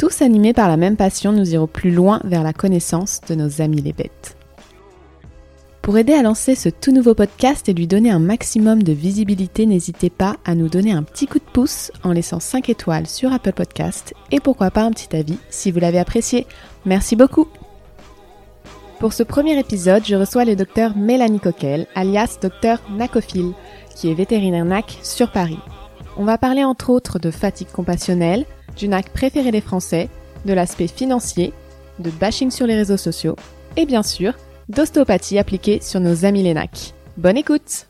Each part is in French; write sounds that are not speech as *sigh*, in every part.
Tous animés par la même passion, nous irons plus loin vers la connaissance de nos amis les bêtes. Pour aider à lancer ce tout nouveau podcast et lui donner un maximum de visibilité, n'hésitez pas à nous donner un petit coup de pouce en laissant 5 étoiles sur Apple Podcast et pourquoi pas un petit avis si vous l'avez apprécié. Merci beaucoup Pour ce premier épisode, je reçois le docteur Mélanie Coquel, alias docteur Nacophile, qui est vétérinaire NAC sur Paris. On va parler entre autres de fatigue compassionnelle, du NAC préféré des Français, de l'aspect financier, de bashing sur les réseaux sociaux et bien sûr d'ostéopathie appliquée sur nos amis les NAC. Bonne écoute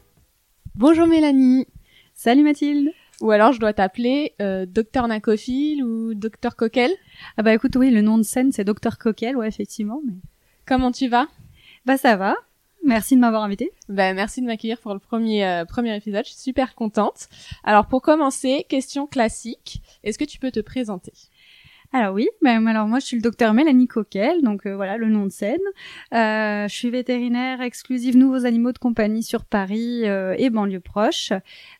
Bonjour Mélanie Salut Mathilde Ou alors je dois t'appeler euh, Docteur Nacophile ou Docteur Coquel Ah bah écoute oui, le nom de scène c'est Docteur Coquel, ouais effectivement. Mais... Comment tu vas? Bah ça va, Merci de m'avoir invité. Ben, merci de m'accueillir pour le premier, euh, premier épisode. Je suis super contente. Alors, pour commencer, question classique. Est-ce que tu peux te présenter? Alors oui, ben, alors moi je suis le docteur Mélanie Coquel, donc euh, voilà le nom de scène. Euh, je suis vétérinaire exclusive nouveaux animaux de compagnie sur Paris et banlieue proche.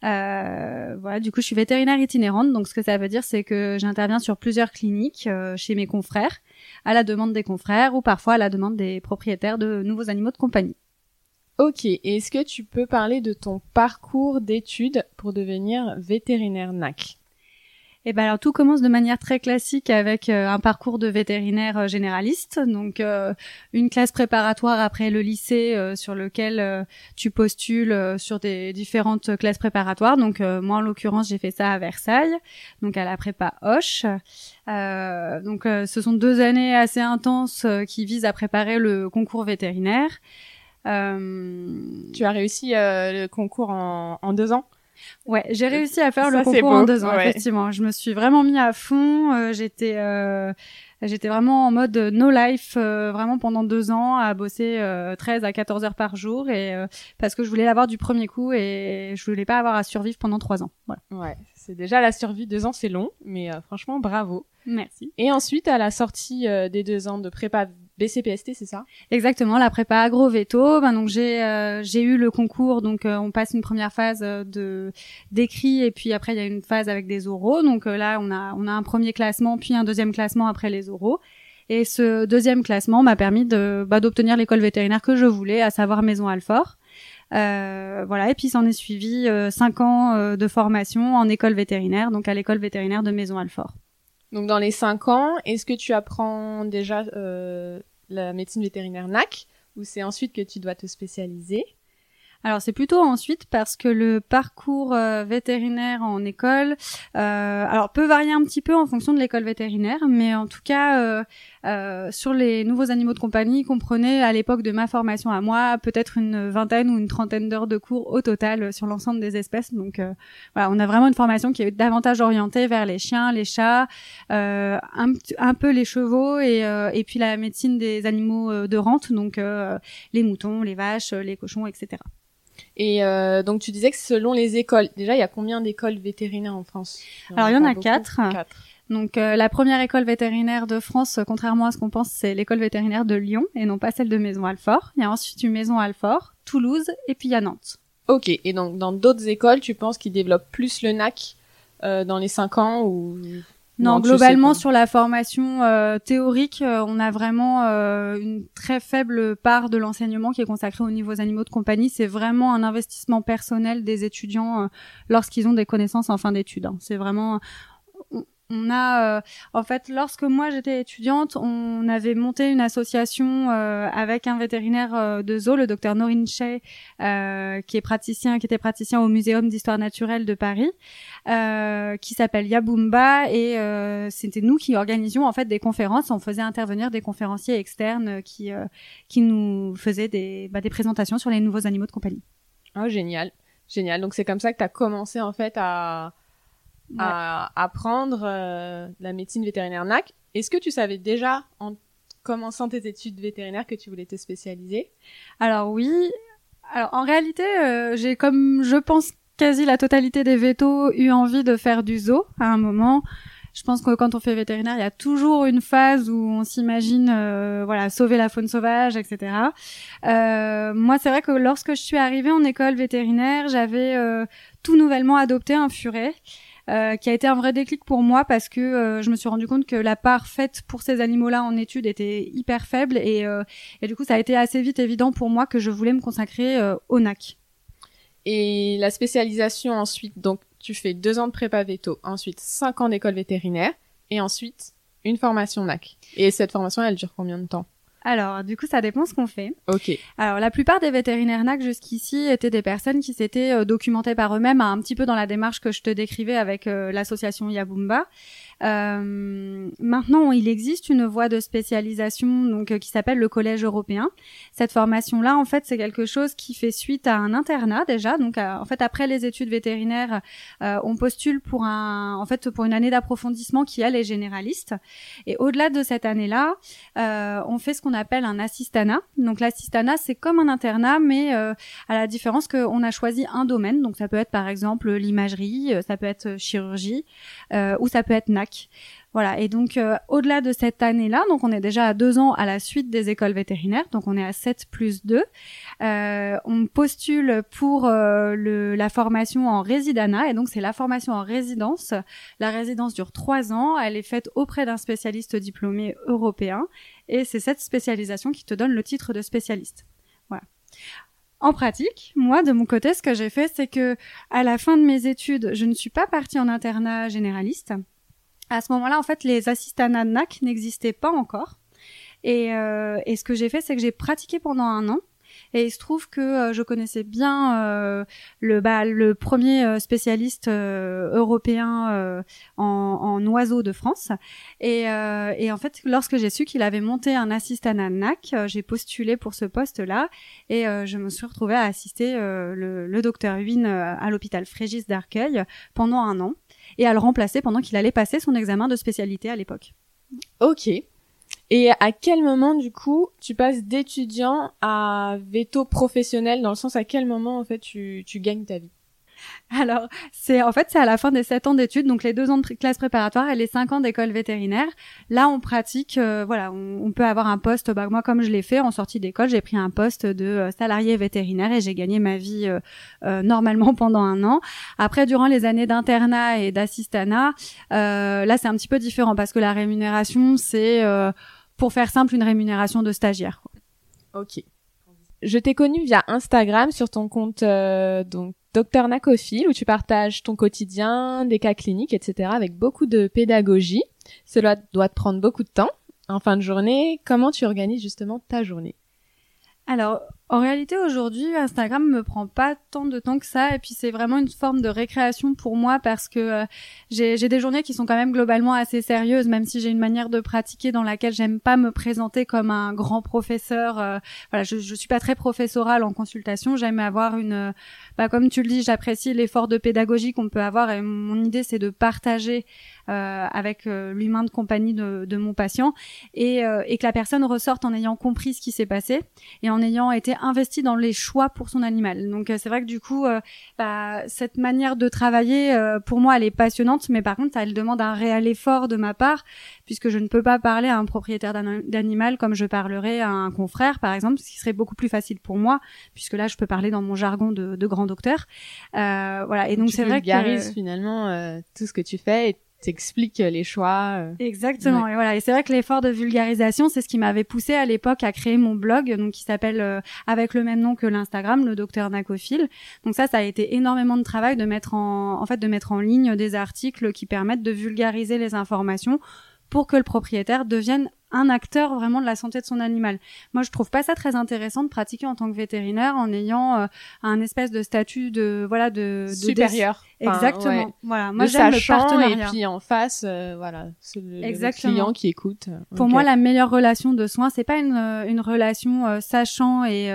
voilà, du coup je suis vétérinaire itinérante, donc ce que ça veut dire c'est que j'interviens sur plusieurs cliniques chez mes confrères, à la demande des confrères ou parfois à la demande des propriétaires de nouveaux animaux de compagnie. Ok, est-ce que tu peux parler de ton parcours d'études pour devenir vétérinaire NAC eh ben alors tout commence de manière très classique avec euh, un parcours de vétérinaire euh, généraliste, donc euh, une classe préparatoire après le lycée sur lequel tu postules sur des différentes classes préparatoires. Donc moi en l'occurrence j'ai fait ça à Versailles, donc à la prépa Hoche. donc ce sont deux années assez intenses qui visent à préparer le concours vétérinaire. Tu as réussi le concours en, deux ans? Ouais, j'ai réussi à faire le concours en deux ans, effectivement. Je me suis vraiment mis à fond. Euh, j'étais, euh, j'étais vraiment en mode no life, euh, vraiment pendant deux ans, à bosser 13 à 14 heures par jour, et parce que je voulais l'avoir du premier coup et je voulais pas avoir à survivre pendant trois ans. Voilà. Ouais, c'est déjà la survie deux ans, c'est long, mais franchement bravo. Merci. Et ensuite, à la sortie des deux ans de prépa BCPST, c'est ça? Exactement, la prépa agro-veto. Ben donc j'ai euh, j'ai eu le concours, donc euh, on passe une première phase euh, de d'écrit et puis après il y a une phase avec des oraux. Donc là on a on a un premier classement puis un deuxième classement après les oraux. Et ce deuxième classement m'a permis de bah, d'obtenir l'école vétérinaire que je voulais, à savoir Maison Alfort. Euh, voilà, et puis s'en est suivi cinq ans de formation en école vétérinaire, donc à l'école vétérinaire de Maison Alfort. Donc dans les cinq ans, est-ce que tu apprends déjà euh, la médecine vétérinaire NAC ou c'est ensuite que tu dois te spécialiser alors c'est plutôt ensuite parce que le parcours euh, vétérinaire en école, euh, alors peut varier un petit peu en fonction de l'école vétérinaire, mais en tout cas euh, euh sur les nouveaux animaux de compagnie, comprenait à l'époque de ma formation à moi peut-être une vingtaine ou une trentaine d'heures de cours au total sur l'ensemble des espèces. Donc euh, voilà, on a vraiment une formation qui est davantage orientée vers les chiens, les chats, un, un, peu les chevaux et, et puis la médecine des animaux de rente, donc les moutons, les vaches, les cochons, etc. Et euh, donc tu disais que selon les écoles, déjà il y a combien d'écoles vétérinaires en France? Alors il y en a quatre. Donc euh, la première école vétérinaire de France, contrairement à ce qu'on pense, c'est l'école vétérinaire de Lyon et non pas celle de Maison Alfort. Il y a ensuite une Maison Alfort, Toulouse et puis il y a Nantes. Ok, et donc dans d'autres écoles, tu penses qu'ils développent plus le NAC euh, dans les cinq ans ou non, globalement sur la formation euh, théorique, euh, on a vraiment euh, une très faible part de l'enseignement qui est consacré aux niveaux animaux de compagnie. C'est vraiment un investissement personnel des étudiants lorsqu'ils ont des connaissances en fin d'études. Hein. C'est vraiment on a, euh, en fait, lorsque moi j'étais étudiante, on avait monté une association euh, avec un vétérinaire euh, de zoo, le docteur Norin Shea, qui est praticien, qui était praticien au Muséum d'histoire naturelle de Paris, qui s'appelle Yabumba, et c'était nous qui organisions en fait des conférences. On faisait intervenir des conférenciers externes qui qui nous faisaient des bah, des présentations sur les nouveaux animaux de compagnie. Oh génial, génial. Donc c'est comme ça que tu as commencé en fait à à apprendre euh, la médecine vétérinaire NAC. Est-ce que tu savais déjà, en, commençant tes études vétérinaires que tu voulais te spécialiser? Alors oui. Alors en réalité, euh, j'ai comme je pense quasi la totalité des vétos eu envie de faire du zoo à un moment. Je pense que quand on fait vétérinaire, il y a toujours une phase où on s'imagine, euh, voilà, sauver la faune sauvage, etc. Euh, moi, c'est vrai que lorsque je suis arrivée en école vétérinaire, j'avais euh, tout nouvellement adopté un furet. Euh, qui a été un vrai déclic pour moi parce que euh, je me suis rendu compte que la part faite pour ces animaux-là en études était hyper faible et, euh, et, du coup ça a été assez vite évident pour moi que je voulais me consacrer au NAC. Et la spécialisation ensuite, donc tu fais deux ans de prépa veto, ensuite cinq ans d'école vétérinaire et ensuite une formation NAC. Et cette formation, elle dure combien de temps? Alors, du coup, ça dépend ce qu'on fait. Ok. Alors, la plupart des vétérinaires NAC jusqu'ici étaient des personnes qui s'étaient euh, documentées par eux-mêmes, un petit peu dans la démarche que je te décrivais avec euh, l'association Yabumba. Euh, maintenant, il existe une voie de spécialisation donc euh, qui s'appelle le collège européen. Cette formation-là, en fait, c'est quelque chose qui fait suite à un internat déjà. Donc, en fait, après les études vétérinaires, euh, on postule pour un, en fait, pour une année d'approfondissement qui elle est généraliste. Et au-delà de cette année-là, euh, on fait ce qu'on appelle un assistana. Donc, l'assistana, c'est comme un internat, mais à la différence qu'on a choisi un domaine. Donc, ça peut être par exemple l'imagerie, ça peut être chirurgie, ou ça peut être NAC. Voilà, et donc euh, au-delà de cette année-là, donc on est déjà à deux ans à la suite des écoles vétérinaires, donc on est à 7 plus 2. Euh, on postule pour euh, la formation en résidana, et donc c'est la formation en résidence. La résidence dure trois ans, elle est faite auprès d'un spécialiste diplômé européen, et c'est cette spécialisation qui te donne le titre de spécialiste. Voilà. En pratique, moi de mon côté, ce que j'ai fait, c'est que à la fin de mes études, je ne suis pas partie en internat généraliste à ce moment-là, en fait, les assistants NAC n'existaient pas encore. Et, euh, et ce que j'ai fait, c'est que j'ai pratiqué pendant un an. Et il se trouve que euh, je connaissais bien euh, le, bah, le premier euh, spécialiste euh, européen en, en oiseaux de France. Et, et en fait, lorsque j'ai su qu'il avait monté un assistant à NAC, j'ai postulé pour ce poste-là et je me suis retrouvée à assister le, le docteur Huyn à l'hôpital Frégis d'Arcueil pendant un an et à le remplacer pendant qu'il allait passer son examen de spécialité à l'époque. Ok. Et à quel moment, du coup, tu passes d'étudiant à veto professionnel, dans le sens à quel moment, en fait, tu, tu gagnes ta vie? Alors, c'est en fait c'est à la fin des sept ans d'études, donc les deux ans de classe préparatoire et les cinq ans d'école vétérinaire. Là, on pratique, euh, voilà, on, peut avoir un poste. Bah, moi, comme je l'ai fait en sortie d'école, j'ai pris un poste de euh, salarié vétérinaire et j'ai gagné ma vie euh, normalement pendant un an. Après, durant les années d'internat et d'assistanat, là, c'est un petit peu différent parce que la rémunération, c'est, pour faire simple, une rémunération de stagiaire. Ok. Je t'ai connu via Instagram sur ton compte donc Docteur Nacophile, où tu partages ton quotidien, des cas cliniques, etc., avec beaucoup de pédagogie. Cela doit te prendre beaucoup de temps. En fin de journée, comment tu organises justement ta journée? Alors, en réalité, aujourd'hui, Instagram me prend pas tant de temps que ça, et puis c'est vraiment une forme de récréation pour moi parce que euh, j'ai des journées qui sont quand même globalement assez sérieuses, même si j'ai une manière de pratiquer dans laquelle j'aime pas me présenter comme un grand professeur. Euh, voilà, je, je suis pas très professorale en consultation. J'aime avoir une, bah, comme tu le dis, j'apprécie l'effort de pédagogie qu'on peut avoir, et mon idée c'est de partager euh, avec euh, l'humain de compagnie de, de mon patient et, et que la personne ressorte en ayant compris ce qui s'est passé et en ayant été investi dans les choix pour son animal. Donc euh, c'est vrai que du coup, euh, bah, cette manière de travailler, euh, pour moi, elle est passionnante, mais par contre, elle demande un réel effort de ma part, puisque je ne peux pas parler à un propriétaire d'animal comme je parlerais à un confrère, par exemple, ce qui serait beaucoup plus facile pour moi, puisque là, je peux parler dans mon jargon de, de grand docteur. voilà. Et donc c'est vrai que finalement tout ce que tu fais. Et t'expliques les choix. Euh. Exactement. Et voilà. Et c'est vrai que l'effort de vulgarisation, c'est ce qui m'avait poussé à l'époque à créer mon blog, donc qui s'appelle euh, avec le même nom que l'Instagram, le docteur Nacophile. Donc ça, ça a été énormément de travail de mettre en, en fait, de mettre en ligne des articles qui permettent de vulgariser les informations pour que le propriétaire devienne un acteur vraiment de la santé de son animal. Moi, je trouve pas ça très intéressant de pratiquer en tant que vétérinaire en ayant euh, un espèce de statut de voilà de, de supérieur. Exactement. Voilà. Moi, j'aime le partenariat. Et puis en face, euh, voilà, c'est le, client qui écoute. Pour moi, la meilleure relation de soins, c'est pas une euh, une relation sachant et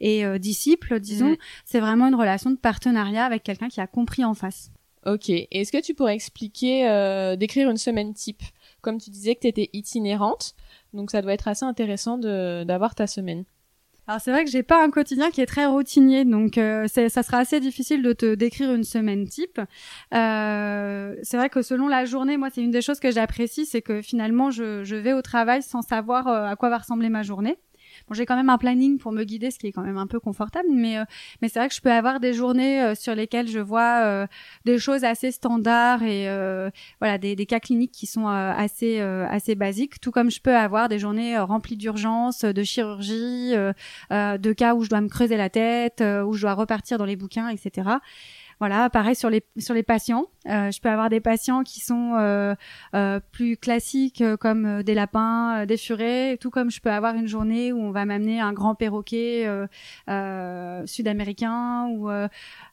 et disciple, disons. Mm. C'est vraiment une relation de partenariat avec quelqu'un qui a compris en face. Ok. Est-ce que tu pourrais expliquer, décrire une semaine type? Comme tu disais que tu étais itinérante, Donc ça doit être assez intéressant d'avoir ta semaine. Alors c'est vrai que j'ai pas un quotidien qui est très routinier, donc euh, ça sera assez difficile de te décrire une semaine type. Euh, c'est vrai que selon la journée, moi c'est une des choses que j'apprécie, c'est que finalement je, je, vais au travail sans savoir euh, à quoi va ressembler ma journée. J'ai quand même un planning pour me guider, ce qui est quand même un peu confortable, mais euh, mais c'est vrai que je peux avoir des journées euh, sur lesquelles je vois euh, des choses assez standards et voilà des, des, cas cliniques qui sont assez assez basiques, tout comme je peux avoir des journées remplies d'urgences, de chirurgie, de cas où je dois me creuser la tête, où je dois repartir dans les bouquins, etc. Voilà, pareil sur les sur les patients. Euh, je peux avoir des patients qui sont euh, euh, plus classiques comme des lapins, des furets, tout comme je peux avoir une journée où on va m'amener un grand perroquet sud-américain ou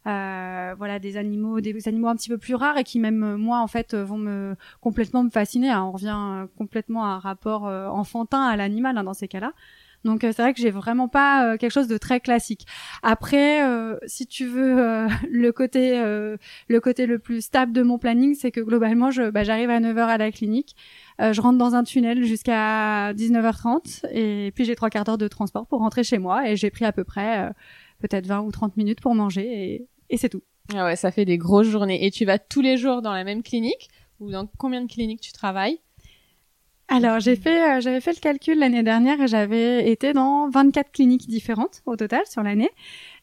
voilà des animaux des animaux un petit peu plus rares et qui même moi en fait vont me complètement me fasciner. on revient complètement à un rapport enfantin à l'animal hein, dans ces cas-là. Donc euh, c'est vrai que j'ai vraiment pas euh, quelque chose de très classique. Après, euh, si tu veux *laughs* le côté le côté le plus stable de mon planning, c'est que globalement, je bah, j'arrive à 9h à la clinique, je rentre dans un tunnel jusqu'à 19h30 et puis j'ai trois quarts d'heure de transport pour rentrer chez moi et j'ai pris à peu près peut-être 20 ou 30 minutes pour manger et, et c'est tout. Ah ouais, ça fait des grosses journées. Et tu vas tous les jours dans la même clinique ou dans combien de cliniques tu travailles? Alors j'ai fait, euh, j'avais fait le calcul l'année dernière et j'avais été dans 24 cliniques différentes au total sur l'année.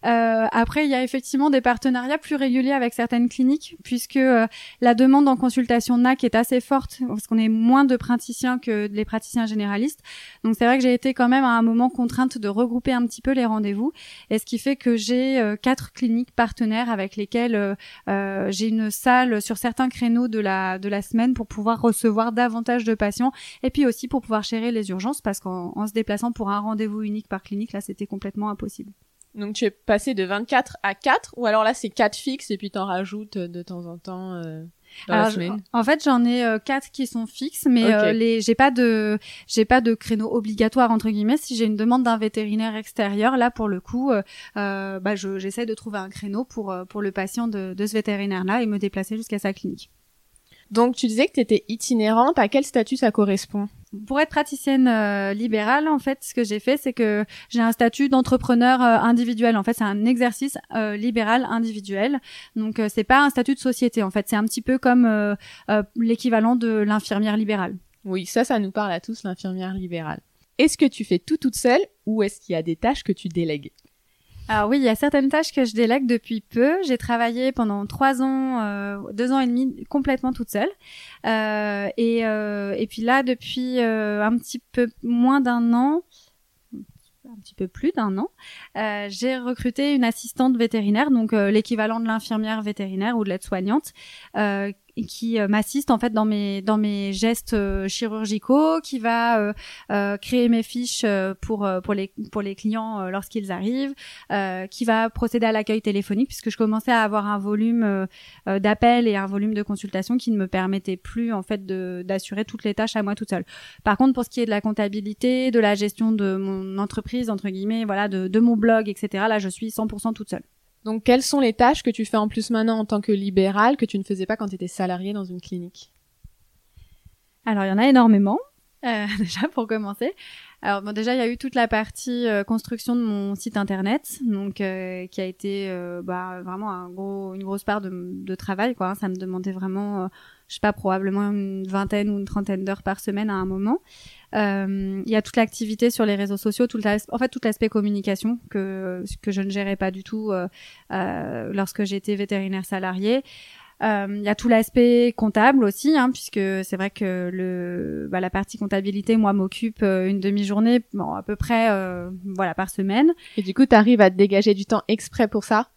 Euh, après, il y a effectivement des partenariats plus réguliers avec certaines cliniques, puisque euh, la demande en consultation NAC est assez forte, parce qu'on est moins de praticiens que les praticiens généralistes. Donc c'est vrai que j'ai été quand même à un moment contrainte de regrouper un petit peu les rendez-vous, et ce qui fait que j'ai euh, quatre cliniques partenaires avec lesquelles j'ai une salle sur certains créneaux de la de la semaine pour pouvoir recevoir davantage de patients, et puis aussi pour pouvoir gérer les urgences, parce qu'en se déplaçant pour un rendez-vous unique par clinique, là c'était complètement impossible. Donc tu es passé de 24 à 4 ou alors là c'est 4 fixes et puis t'en rajoutes de temps en temps euh, dans la semaine. En fait, j'en ai euh, 4 qui sont fixes mais euh, les j'ai pas de j'ai pas de créneau obligatoire entre guillemets si j'ai une demande d'un vétérinaire extérieur là pour le coup euh, euh bah j'essaie de trouver un créneau pour pour le patient de, de ce vétérinaire là et me déplacer jusqu'à sa clinique. Donc tu disais que tu étais itinérante, à quel statut ça correspond? Pour être praticienne euh, libérale, en fait, ce que j'ai fait, c'est que j'ai un statut d'entrepreneur euh, individuel. En fait, c'est un exercice euh, libéral individuel. Donc, c'est pas un statut de société. En fait, c'est un petit peu comme l'équivalent de l'infirmière libérale. Oui, ça, ça nous parle à tous, l'infirmière libérale. Est-ce que tu fais tout toute seule ou est-ce qu'il y a des tâches que tu délègues? Alors oui, il y a certaines tâches que je délègue depuis peu. J'ai travaillé pendant trois ans, euh, deux ans et demi complètement toute seule. Euh, et, euh, et puis là, depuis un petit peu moins d'un an, un petit peu plus d'un an, j'ai recruté une assistante vétérinaire, donc l'équivalent de l'infirmière vétérinaire ou de l'aide-soignante, qui euh, m'assiste en fait dans mes dans mes gestes euh, chirurgicaux, qui va euh, créer mes fiches pour pour les pour les clients lorsqu'ils arrivent, qui va procéder à l'accueil téléphonique puisque je commençais à avoir un volume d'appels et un volume de consultations qui ne me permettait plus en fait d'assurer toutes les tâches à moi toute seule. Par contre, pour ce qui est de la comptabilité, de la gestion de mon entreprise entre guillemets, voilà, de de mon blog, etc. Là, je suis 100% toute seule. Donc, quelles sont les tâches que tu fais en plus maintenant en tant que libéral que tu ne faisais pas quand tu étais salarié dans une clinique? Alors, il y en a énormément. Euh, *laughs* déjà pour commencer. Alors bon, déjà il y a eu toute la partie euh, construction de mon site internet, donc euh, qui a été euh, bah, vraiment un gros, une grosse part de, de travail quoi. Hein. Ça me demandait vraiment, je sais pas, probablement une vingtaine ou une trentaine d'heures par semaine à un moment. Il y a toute l'activité sur les réseaux sociaux, tout en fait tout l'aspect communication que que je ne gérais pas du tout lorsque j'étais vétérinaire salarié. Euh, il y a tout l'aspect comptable aussi, hein, puisque c'est vrai que le, bah, la partie comptabilité, moi, m'occupe euh, une demi-journée, bon, à peu près, euh, voilà, par semaine. Et du coup, tu arrives à te dégager du temps exprès pour ça?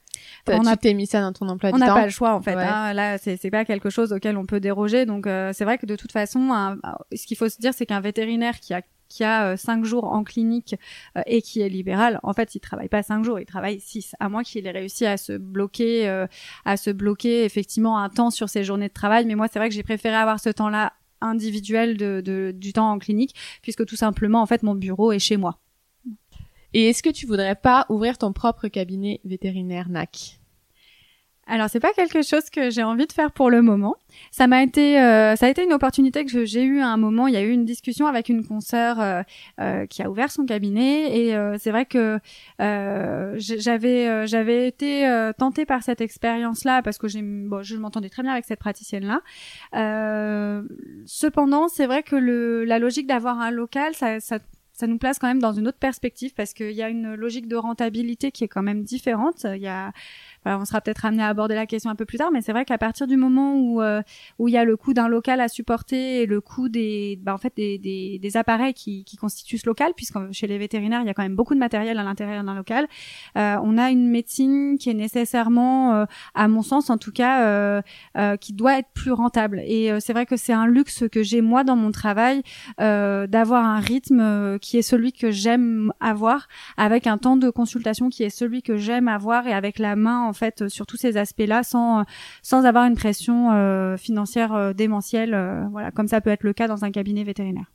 On a t'es mis ça dans ton emploi du temps. On n'a pas le choix en fait. Hein. Là, c'est pas quelque chose auquel on peut déroger. Donc c'est vrai que de toute façon, ce qu'il faut se dire, c'est qu'un vétérinaire qui a qui a euh, cinq jours en clinique euh, et qui est libéral, en fait, il travaille pas cinq jours, il travaille six. À moins qu'il ait réussi à se bloquer, euh, à se bloquer effectivement un temps sur ses journées de travail. Mais moi, c'est vrai que j'ai préféré avoir ce temps-là individuel de, de, du temps en clinique, puisque tout simplement, en fait, mon bureau est chez moi. Et est-ce que tu voudrais pas ouvrir ton propre cabinet vétérinaire NAC alors c'est pas quelque chose que j'ai envie de faire pour le moment. Ça m'a été, euh, ça a été une opportunité que j'ai eu à un moment. Il y a eu une discussion avec une consoeur euh, euh, qui a ouvert son cabinet et c'est vrai que j'avais j'avais été tentée par cette expérience-là parce que j'ai, bon, je m'entendais très bien avec cette praticienne-là. cependant, c'est vrai que le, la logique d'avoir un local, ça, ça ça nous place quand même dans une autre perspective parce qu'il y a une logique de rentabilité qui est quand même différente. Il y a on sera peut-être amené à aborder la question un peu plus tard, mais c'est vrai qu'à partir du moment où euh, où il y a le coût d'un local à supporter et le coût des bah, en fait des, appareils qui, qui constituent ce local, puisque chez les vétérinaires il y a quand même beaucoup de matériel à l'intérieur d'un local, euh, on a une médecine qui est nécessairement, euh, à mon sens en tout cas, euh, euh, qui doit être plus rentable. Et c'est vrai que c'est un luxe que j'ai moi dans mon travail d'avoir un rythme qui est celui que j'aime avoir, avec un temps de consultation qui est celui que j'aime avoir et avec la main en euh, sur tous ces aspects-là sans sans avoir une pression euh, financière euh, démentielle voilà comme ça peut être le cas dans un cabinet vétérinaire.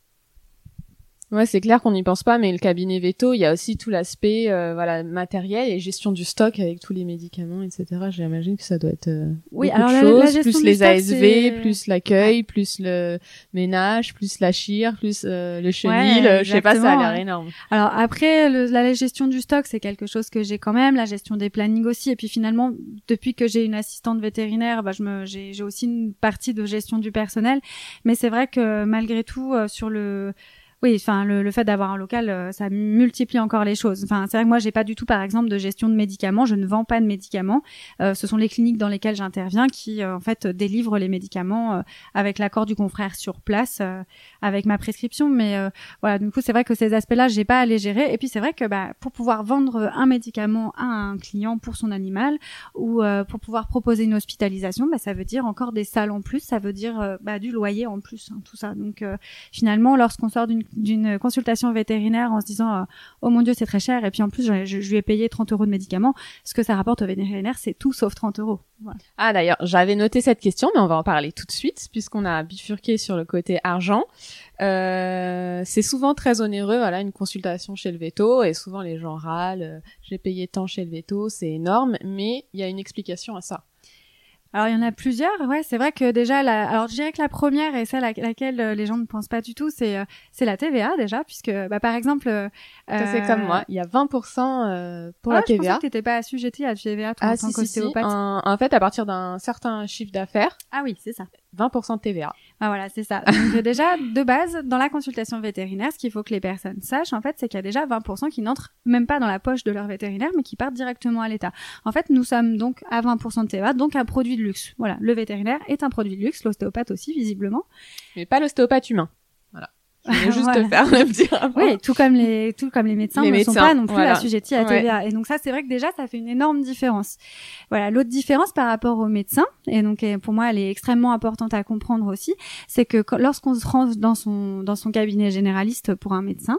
Ouais, c'est clair qu'on n'y pense pas, mais le cabinet veto, il y a aussi tout l'aspect euh, voilà matériel et gestion du stock avec tous les médicaments, etc. J'imagine que ça doit être euh, oui, alors de choses, plus les ASV, plus l'accueil, plus le ménage, plus la chire, plus euh, le chenil. je sais pas, ça a l'air énorme. Alors après, la gestion du stock, c'est quelque chose que j'ai quand même, la gestion des plannings aussi, et puis finalement, depuis que j'ai une assistante vétérinaire, bah, je me, j'ai aussi une partie de gestion du personnel, mais c'est vrai que malgré tout, euh, sur le oui, enfin le, fait d'avoir un local, euh, ça multiplie encore les choses. Enfin, c'est vrai que moi j'ai pas du tout, par exemple, de gestion de médicaments. Je ne vends pas de médicaments. Euh, ce sont les cliniques dans lesquelles j'interviens qui, euh, en fait, délivrent les médicaments avec l'accord du confrère sur place, avec ma prescription. Mais voilà, du coup, c'est vrai que ces aspects-là, j'ai pas à les gérer. Et puis c'est vrai que bah, pour pouvoir vendre un médicament à un client pour son animal ou pour pouvoir proposer une hospitalisation, bah, ça veut dire encore des salles en plus, ça veut dire bah, du loyer en plus, hein, tout ça. Donc finalement, lorsqu'on sort d'une d'une consultation vétérinaire en se disant euh, oh mon dieu c'est très cher et puis en plus je, lui ai payé 30 euros de médicaments. Ce que ça rapporte au vétérinaire c'est tout sauf 30 euros. Ah d'ailleurs j'avais noté cette question mais on va en parler tout de suite puisqu'on a bifurqué sur le côté argent. Euh, c'est souvent très onéreux voilà une consultation chez le veto et souvent les gens râlent euh, j'ai payé tant chez le veto c'est énorme mais il y a une explication à ça alors il y en a plusieurs, ouais, c'est vrai que déjà, la... alors je dirais que la première et celle à laquelle euh, les gens ne pensent pas du tout, c'est euh, c'est la TVA déjà, puisque bah, par exemple, euh, c'est comme moi, il y a 20% euh, pour la TVA. Je pensais que t'étais pas assujetti à la TVA toi, ah, en tant qu'ostéopathe. En, fait, à partir d'un certain chiffre d'affaires. Ah oui, c'est ça. 20% de TVA. Ah voilà, c'est ça. Donc déjà, de base, dans la consultation vétérinaire, ce qu'il faut que les personnes sachent, en fait, c'est qu'il y a déjà 20% qui n'entrent même pas dans la poche de leur vétérinaire, mais qui partent directement à l'État. En fait, nous sommes donc à 20% de TVA, donc un produit de luxe. Voilà, le vétérinaire est un produit de luxe, l'ostéopathe aussi, visiblement. Mais pas l'ostéopathe humain. Je juste te faire le petit Oui, tout comme les, tout comme les médecins ne sont pas non plus assujettis à TVA. Et donc ça, c'est vrai que déjà, ça fait une énorme différence. Voilà. L'autre différence par rapport aux médecins, et donc pour moi, elle est extrêmement importante à comprendre aussi, c'est que lorsqu'on se rend dans son, dans son cabinet généraliste pour un médecin,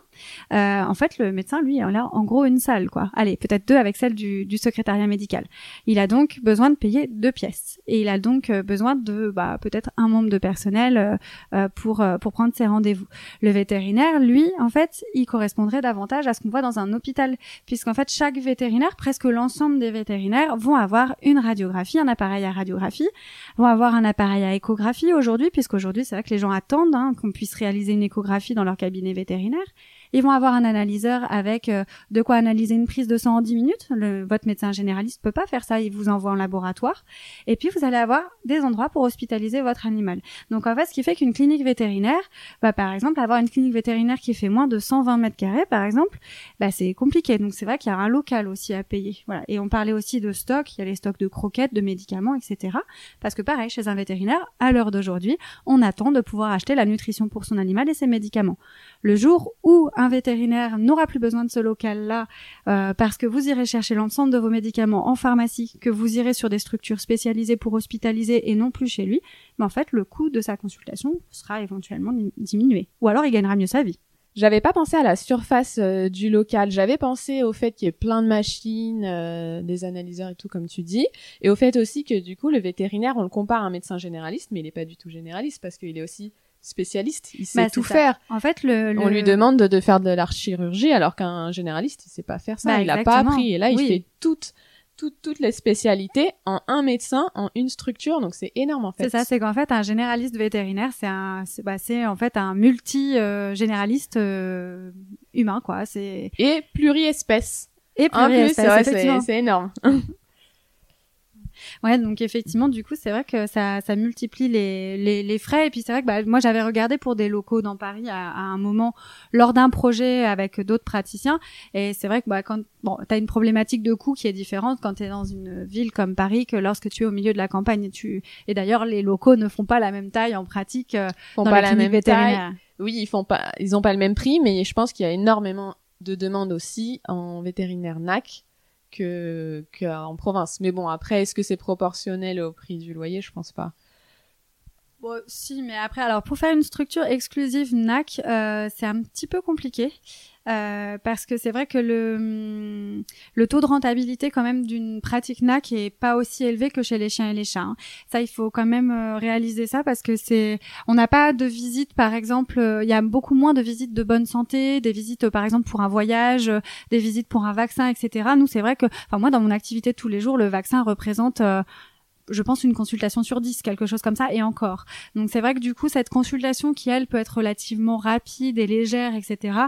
euh, en fait, le médecin, lui, il a en gros une salle, quoi. Allez, peut-être deux avec celle du, du secrétariat médical. Il a donc besoin de payer deux pièces. Et il a donc euh, besoin de, bah, peut-être un membre de personnel euh, euh pour, euh, pour prendre ses rendez-vous. Le vétérinaire, lui, en fait, il correspondrait davantage à ce qu'on voit dans un hôpital, puisqu'en fait, chaque vétérinaire, presque l'ensemble des vétérinaires, vont avoir une radiographie, un appareil à radiographie, vont avoir un appareil à échographie aujourd'hui, puisqu'aujourd'hui, c'est vrai que les gens attendent hein, qu'on puisse réaliser une échographie dans leur cabinet vétérinaire. Ils vont avoir un analyseur avec euh, de quoi analyser une prise de sang en 10 minutes. Votre médecin généraliste peut pas faire ça, il vous envoie en laboratoire. Et puis vous allez avoir des endroits pour hospitaliser votre animal. Donc en fait, ce qui fait qu'une clinique vétérinaire, bah, par exemple, avoir une clinique vétérinaire qui fait moins de 120 mètres carrés, par exemple, bah, c'est compliqué. Donc c'est vrai qu'il y a un local aussi à payer. Et on parlait aussi de stock, il y a les stocks de croquettes, de médicaments, etc. Parce que pareil, chez un vétérinaire, à l'heure d'aujourd'hui, on attend de pouvoir acheter la nutrition pour son animal et ses médicaments. Le jour où un vétérinaire n'aura plus besoin de ce local-là euh, parce que vous irez chercher l'ensemble de vos médicaments en pharmacie, que vous irez sur des structures spécialisées pour hospitaliser et non plus chez lui, mais en fait le coût de sa consultation sera éventuellement diminué. Ou alors il gagnera mieux sa vie. J'avais pas pensé à la surface euh, du local. J'avais pensé au fait qu'il y ait plein de machines, euh, des analyseurs et tout, comme tu dis, et au fait aussi que du coup le vétérinaire, on le compare à un médecin généraliste, mais il n'est pas du tout généraliste parce qu'il est aussi spécialiste, il sait bah, tout faire. En fait, le, on lui demande de, faire de l'archirurgie alors qu'un généraliste, il sait pas faire ça, bah, il a pas appris. Et là, il fait toutes toutes les spécialités en un médecin, en une structure, donc c'est énorme en fait. C'est ça, c'est qu'en fait un généraliste vétérinaire, c'est un, c'est bah, en fait un multi euh, généraliste euh, humain quoi. C'est et pluriespèce. Et pluriespèce, c'est énorme. *laughs* Ouais, donc effectivement, du coup, c'est vrai que ça, ça multiplie les, les, les frais. Et puis c'est vrai que bah, moi, j'avais regardé pour des locaux dans Paris à, à un moment lors d'un projet avec d'autres praticiens. Et c'est vrai que bah, quand bon, tu as une problématique de coût qui est différente quand tu es dans une ville comme Paris que lorsque tu es au milieu de la campagne. Et, tu... et d'ailleurs, les locaux ne font pas la même taille en pratique euh, font dans pas la, même vétérinaire. Taille. Oui, ils font pas, ils ont pas le même prix, mais je pense qu'il y a énormément de demandes aussi en vétérinaire NAC que qu'en province. Mais bon, après, est-ce que c'est proportionnel au prix du loyer? Je pense pas. Bon, si, mais après, alors pour faire une structure exclusive NAC, euh, c'est un petit peu compliqué. Euh, parce que c'est vrai que le, hum, le taux de rentabilité quand même d'une pratique NAC est pas aussi élevé que chez les chiens et les chats. Hein. Ça, il faut quand même euh, réaliser ça parce que c'est, on n'a pas de visites, par exemple, euh, il y a beaucoup moins de visites de bonne santé, des visites par exemple pour un voyage, des visites pour un vaccin, etc. Nous, c'est vrai que, enfin moi, dans mon activité tous les jours, le vaccin représente je pense une consultation sur 10, quelque chose comme ça, et encore. Donc c'est vrai que du coup, cette consultation qui, elle, peut être relativement rapide et légère, etc.,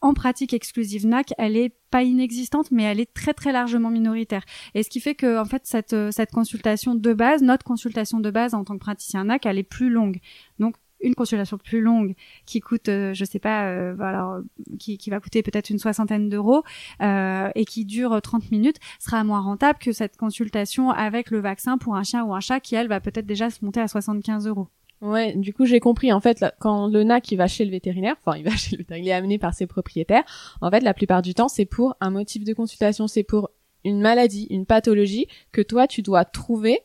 en pratique exclusive NAC, elle est pas inexistante, mais elle est très très largement minoritaire. Et ce qui fait que en fait cette cette consultation de base, notre consultation de base en tant que praticien NAC, elle est plus longue. Donc une consultation plus longue qui coûte, euh, je sais pas, euh, voilà, qui, va coûter peut-être une soixantaine d'euros euh, et qui dure 30 minutes, sera moins rentable que cette consultation avec le vaccin pour un chien ou un chat qui, elle, va peut-être déjà se monter à 75 euros. Ouais, du coup j'ai compris. En fait, quand le NAC il va chez le vétérinaire, enfin il va chez le vétérinaire, il est amené par ses propriétaires. En fait, la plupart du temps, c'est pour un motif de consultation, c'est pour une maladie, une pathologie que toi tu dois trouver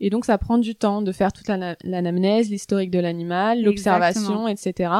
et donc, ça prend du temps de faire toute l'anamnèse, l'historique de l'animal, l'observation, etc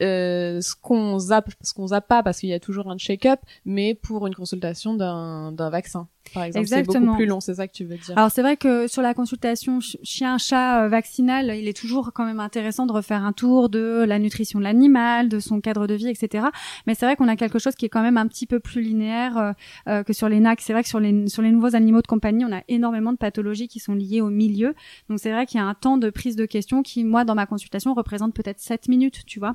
euh, ce qu'on zappe, ce qu'on zappe pas parce qu'il y a toujours un check-up, mais pour une consultation d'un d'un vaccin, par exemple, c'est beaucoup plus long. C'est ça que tu veux dire Alors c'est vrai que sur la consultation chien-chat euh, vaccinal, il est toujours quand même intéressant de refaire un tour de la nutrition de l'animal, de son cadre de vie, etc. Mais c'est vrai qu'on a quelque chose qui est quand même un petit peu plus linéaire euh, euh que sur les NAC. C'est vrai que sur les sur les nouveaux animaux de compagnie, on a énormément de pathologies qui sont liées au milieu. Donc c'est vrai qu'il y a un temps de prise de question qui, moi, dans ma consultation, représente peut-être 7 minutes, tu vois.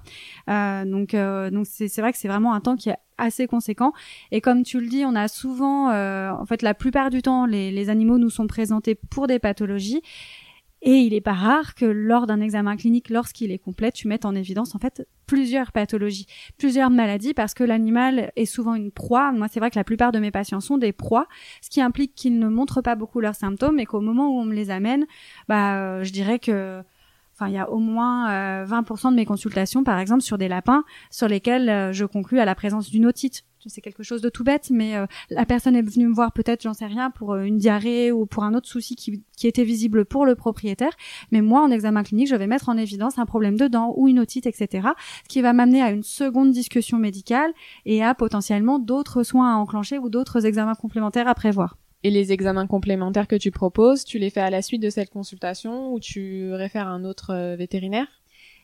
Euh, donc euh, donc c'est vrai que c'est vraiment un temps qui est assez conséquent. Et comme tu le dis, on a souvent, euh, en fait, la plupart du temps, les, les animaux nous sont présentés pour des pathologies. Et il est pas rare que lors d'un examen clinique, lorsqu'il est complet, tu mettes en évidence en fait plusieurs pathologies, plusieurs maladies, parce que l'animal est souvent une proie. Moi, c'est vrai que la plupart de mes patients sont des proies, ce qui implique qu'ils ne montrent pas beaucoup leurs symptômes et qu'au moment où on me les amène, bah, je dirais que Il y a au moins 20% euh, de mes consultations, par exemple, sur des lapins, sur lesquels euh, je conclus à la présence d'une otite. C'est quelque chose de tout bête, mais euh, la personne est venue me voir peut-être, j'en sais rien, pour une diarrhée ou pour un autre souci qui, qui, était visible pour le propriétaire. Mais moi, en examen clinique, je vais mettre en évidence un problème de dents ou une otite, etc. Ce qui va m'amener à une seconde discussion médicale et à potentiellement d'autres soins à enclencher ou d'autres examens complémentaires à prévoir. Et les examens complémentaires que tu proposes, tu les fais à la suite de cette consultation ou tu réfères un autre euh, vétérinaire?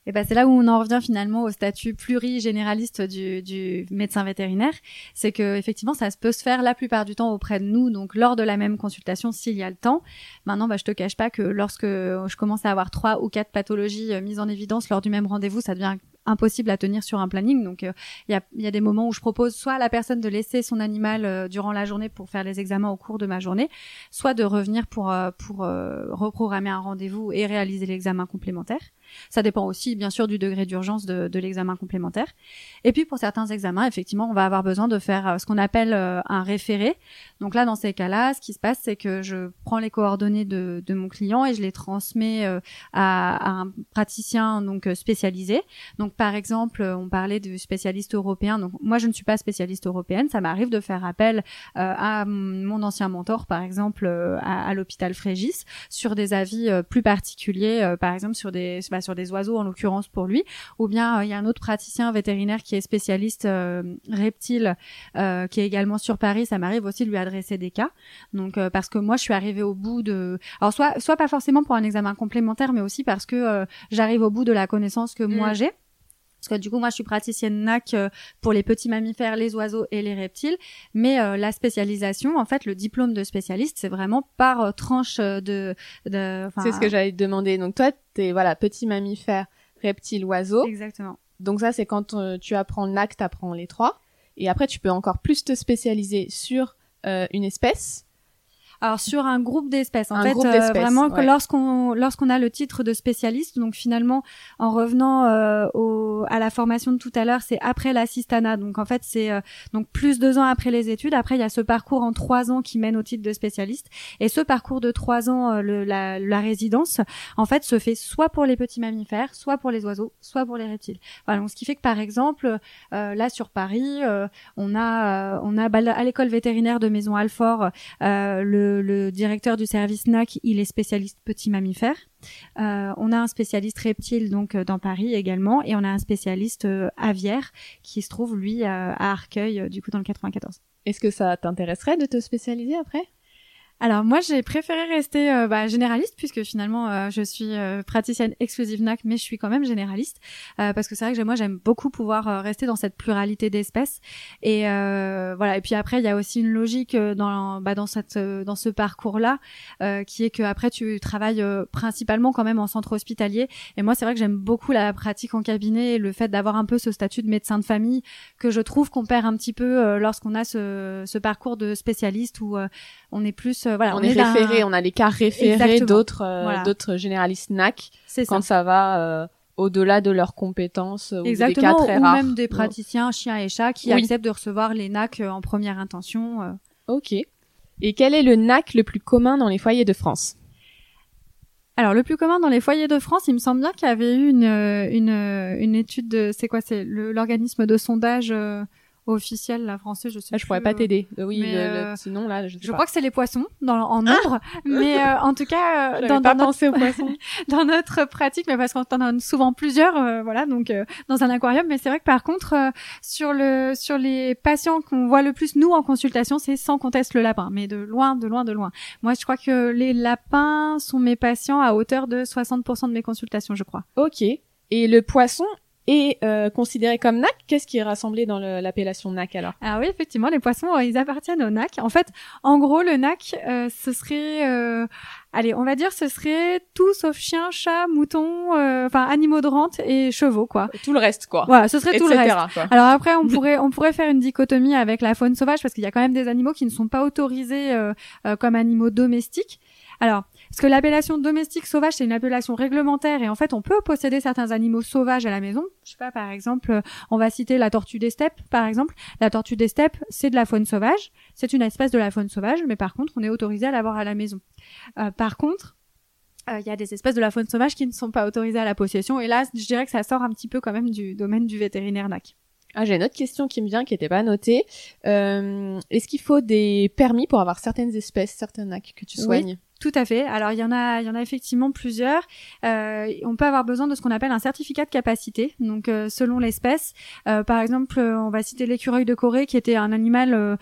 Et ben c'est là où on en revient finalement au statut pluri-généraliste du, du, médecin vétérinaire, c'est que effectivement ça peut se faire la plupart du temps auprès de nous, donc lors de la même consultation s'il y a le temps. Maintenant, bah, je te cache pas que lorsque je commence à avoir trois ou quatre pathologies euh, mises en évidence lors du même rendez-vous, ça devient impossible à tenir sur un planning. Donc euh, il y, a, y, a, des moments où je propose soit à la personne de laisser son animal euh, durant la journée pour faire les examens au cours de ma journée, soit de revenir pour, euh, pour reprogrammer un rendez-vous et réaliser l'examen complémentaire. Ça dépend aussi, bien sûr, du degré d'urgence de, de l'examen complémentaire. Et puis, pour certains examens, effectivement, on va avoir besoin de faire euh, ce qu'on appelle euh, un référé. Donc là, dans ces cas-là, ce qui se passe, c'est que je prends les coordonnées de, de, mon client et je les transmets euh, à, à, un praticien donc spécialisé. Donc, par exemple, on parlait du spécialiste européen. Donc, moi, je ne suis pas spécialiste européenne. Ça m'arrive de faire appel à mon ancien mentor, par exemple, à, à l'hôpital Frégis, sur des avis plus particuliers, par exemple, sur des bah, sur des oiseaux en l'occurrence pour lui, ou bien euh, il y a un autre praticien vétérinaire qui est spécialiste euh, reptile, euh, qui est également sur Paris. Ça m'arrive aussi de lui adresser des cas. Donc parce que moi je suis arrivée au bout de, alors soit soit pas forcément pour un examen complémentaire, mais aussi parce que j'arrive au bout de la connaissance que moi mm. j'ai. Parce que du coup, moi, je suis praticienne NAC euh, pour les petits mammifères, les oiseaux et les reptiles. Mais euh, la spécialisation, en fait, le diplôme de spécialiste, c'est vraiment par euh, tranche de. de c'est ce que j'allais te demander. Donc toi, t'es voilà petit mammifère, reptile, oiseau. Exactement. Donc ça, c'est quand tu apprends NAC, apprends les trois. Et après, tu peux encore plus te spécialiser sur une espèce alors sur un groupe d'espèces, en fait, euh, vraiment lorsqu'on lorsqu'on a le titre de spécialiste, donc finalement en revenant euh, au, à la formation de tout à l'heure, c'est après l'assistana, donc en fait c'est euh, donc plus deux ans après les études. Après il y a ce parcours en trois ans qui mène au titre de spécialiste, et ce parcours de trois ans, le, la, la, résidence, en fait se fait soit pour les petits mammifères, soit pour les oiseaux, soit pour les reptiles. Voilà, donc ce qui fait que par exemple là sur Paris, on a on a bah, à l'école vétérinaire de Maison Alfort le le, directeur du service NAC, il est spécialiste petits mammifères. Euh, on a un spécialiste reptile donc euh, dans Paris également, et on a un spécialiste euh, aviaire qui se trouve lui à Arcueil, du coup dans le 94. Est-ce que ça t'intéresserait de te spécialiser après? Alors moi j'ai préféré rester euh, bah, généraliste puisque finalement euh, je suis euh, praticienne exclusive NAC mais je suis quand même généraliste parce que c'est vrai que moi j'aime beaucoup pouvoir rester dans cette pluralité d'espèces. Et voilà. Et puis après il y a aussi une logique dans bah, dans cette dans ce parcours là qui est que après tu travailles principalement quand même en centre hospitalier. Et moi c'est vrai que j'aime beaucoup la pratique en cabinet et le fait d'avoir un peu ce statut de médecin de famille que je trouve qu'on perd un petit peu lorsqu'on a ce, ce parcours de spécialiste où on est plus euh, voilà, on, est, référé, on a les cas référés d'autres euh, d'autres généralistes NAC quand ça, va euh, au-delà de leurs compétences Exactement, ou des cas très ou même des praticiens chiens et chats qui acceptent de recevoir les NAC en première intention. Ok. Et quel est le NAC le plus commun dans les foyers de France? Alors le plus commun dans les foyers de France, il me semble bien qu'il y avait eu une une, une étude de c'est quoi c'est l'organisme de sondage officiel la français je sais ah, je pourrais pas euh, t'aider. Euh, oui euh, sinon là je, je crois que c'est les poissons dans en ah nombre. *laughs* Mais en tout cas dans, pas notre... aux poissons. *laughs* dans notre pratique mais parce qu'on en a souvent plusieurs voilà donc dans un aquarium. Mais c'est vrai que par contre sur le sur les patients qu'on voit le plus nous en consultation c'est sans conteste le lapin. Mais de loin de loin de loin. Moi je crois que les lapins sont mes patients à hauteur de 60% de mes consultations je crois. Ok. Et le poisson et euh, considéré comme NAC. Qu'est-ce qui est rassemblé dans l'appellation NAC alors? Ah oui, effectivement, les poissons, euh, ils appartiennent au NAC. En fait, en gros, le NAC, euh, ce serait, euh, allez, on va dire, ce serait tout sauf chien, chat, mouton, enfin animaux de rente et chevaux, quoi. Tout le reste, quoi. Voilà, ce serait tout le reste. Alors après, on pourrait, on pourrait faire une dichotomie avec la faune sauvage parce qu'il y a quand même des animaux qui ne sont pas autorisés comme animaux domestiques. Alors, parce que l'appellation domestique sauvage, c'est une appellation réglementaire et en fait, on peut posséder certains animaux sauvages à la maison. Je sais pas, par exemple, on va citer la tortue des steppes, par exemple. La tortue des steppes, c'est de la faune sauvage. C'est une espèce de la faune sauvage, mais par contre, on est autorisé à l'avoir à la maison. Euh, par contre, euh, il y a des espèces de la faune sauvage qui ne sont pas autorisées à la possession. Et là, je dirais que ça sort un petit peu quand même du domaine du vétérinaire NAC. Ah, j'ai une autre question qui me vient qui n'était pas notée. Euh, Est-ce qu'il faut des permis pour avoir certaines espèces, certains NAC que tu soignes? tout à fait. Alors il y en a, il y en a effectivement plusieurs. Euh, on peut avoir besoin de ce qu'on appelle un certificat de capacité. Donc euh, selon l'espèce, euh, par exemple, on va citer l'écureuil de Corée qui était un animal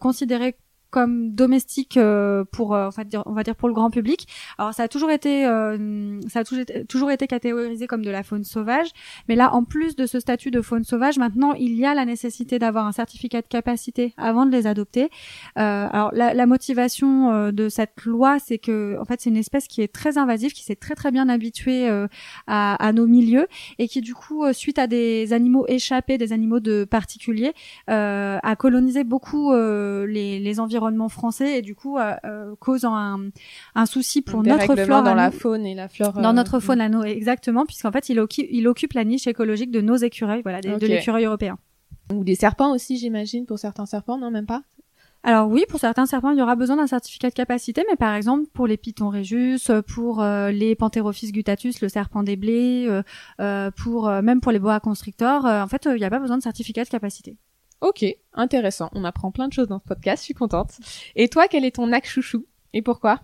considéré comme domestique euh, pour euh, on va dire on va dire pour le grand public. Alors ça a toujours été euh, ça a toujours été, catégorisé comme de la faune sauvage, mais là en plus de ce statut de faune sauvage, maintenant il y a la nécessité d'avoir un certificat de capacité avant de les adopter. alors la, motivation de cette loi, c'est que en fait c'est une espèce qui est très invasive, qui s'est très très bien habituée à, à, nos milieux et qui du coup suite à des animaux échappés, des animaux de particuliers, a colonisé beaucoup les, les environnements français et du coup euh, euh, cause un, un souci pour notre flore dans la faune et la flore dans notre euh, faune à nous exactement puisqu'en fait il occupe il occupe la niche écologique de nos écureuils voilà de l'écureuil européen. Ou des serpents aussi j'imagine pour certains serpents non même pas? Alors oui, pour certains serpents, il y aura besoin d'un certificat de capacité, mais par exemple pour les pitons régus, pour les Pantherophis gutatus, le serpent des blés, euh, pour même pour les boa constrictors, en fait, il n'y a pas besoin de certificat de capacité. Ok, intéressant. On apprend plein de choses dans ce podcast, je suis contente. Et toi, quel est ton NAC chouchou? Et pourquoi?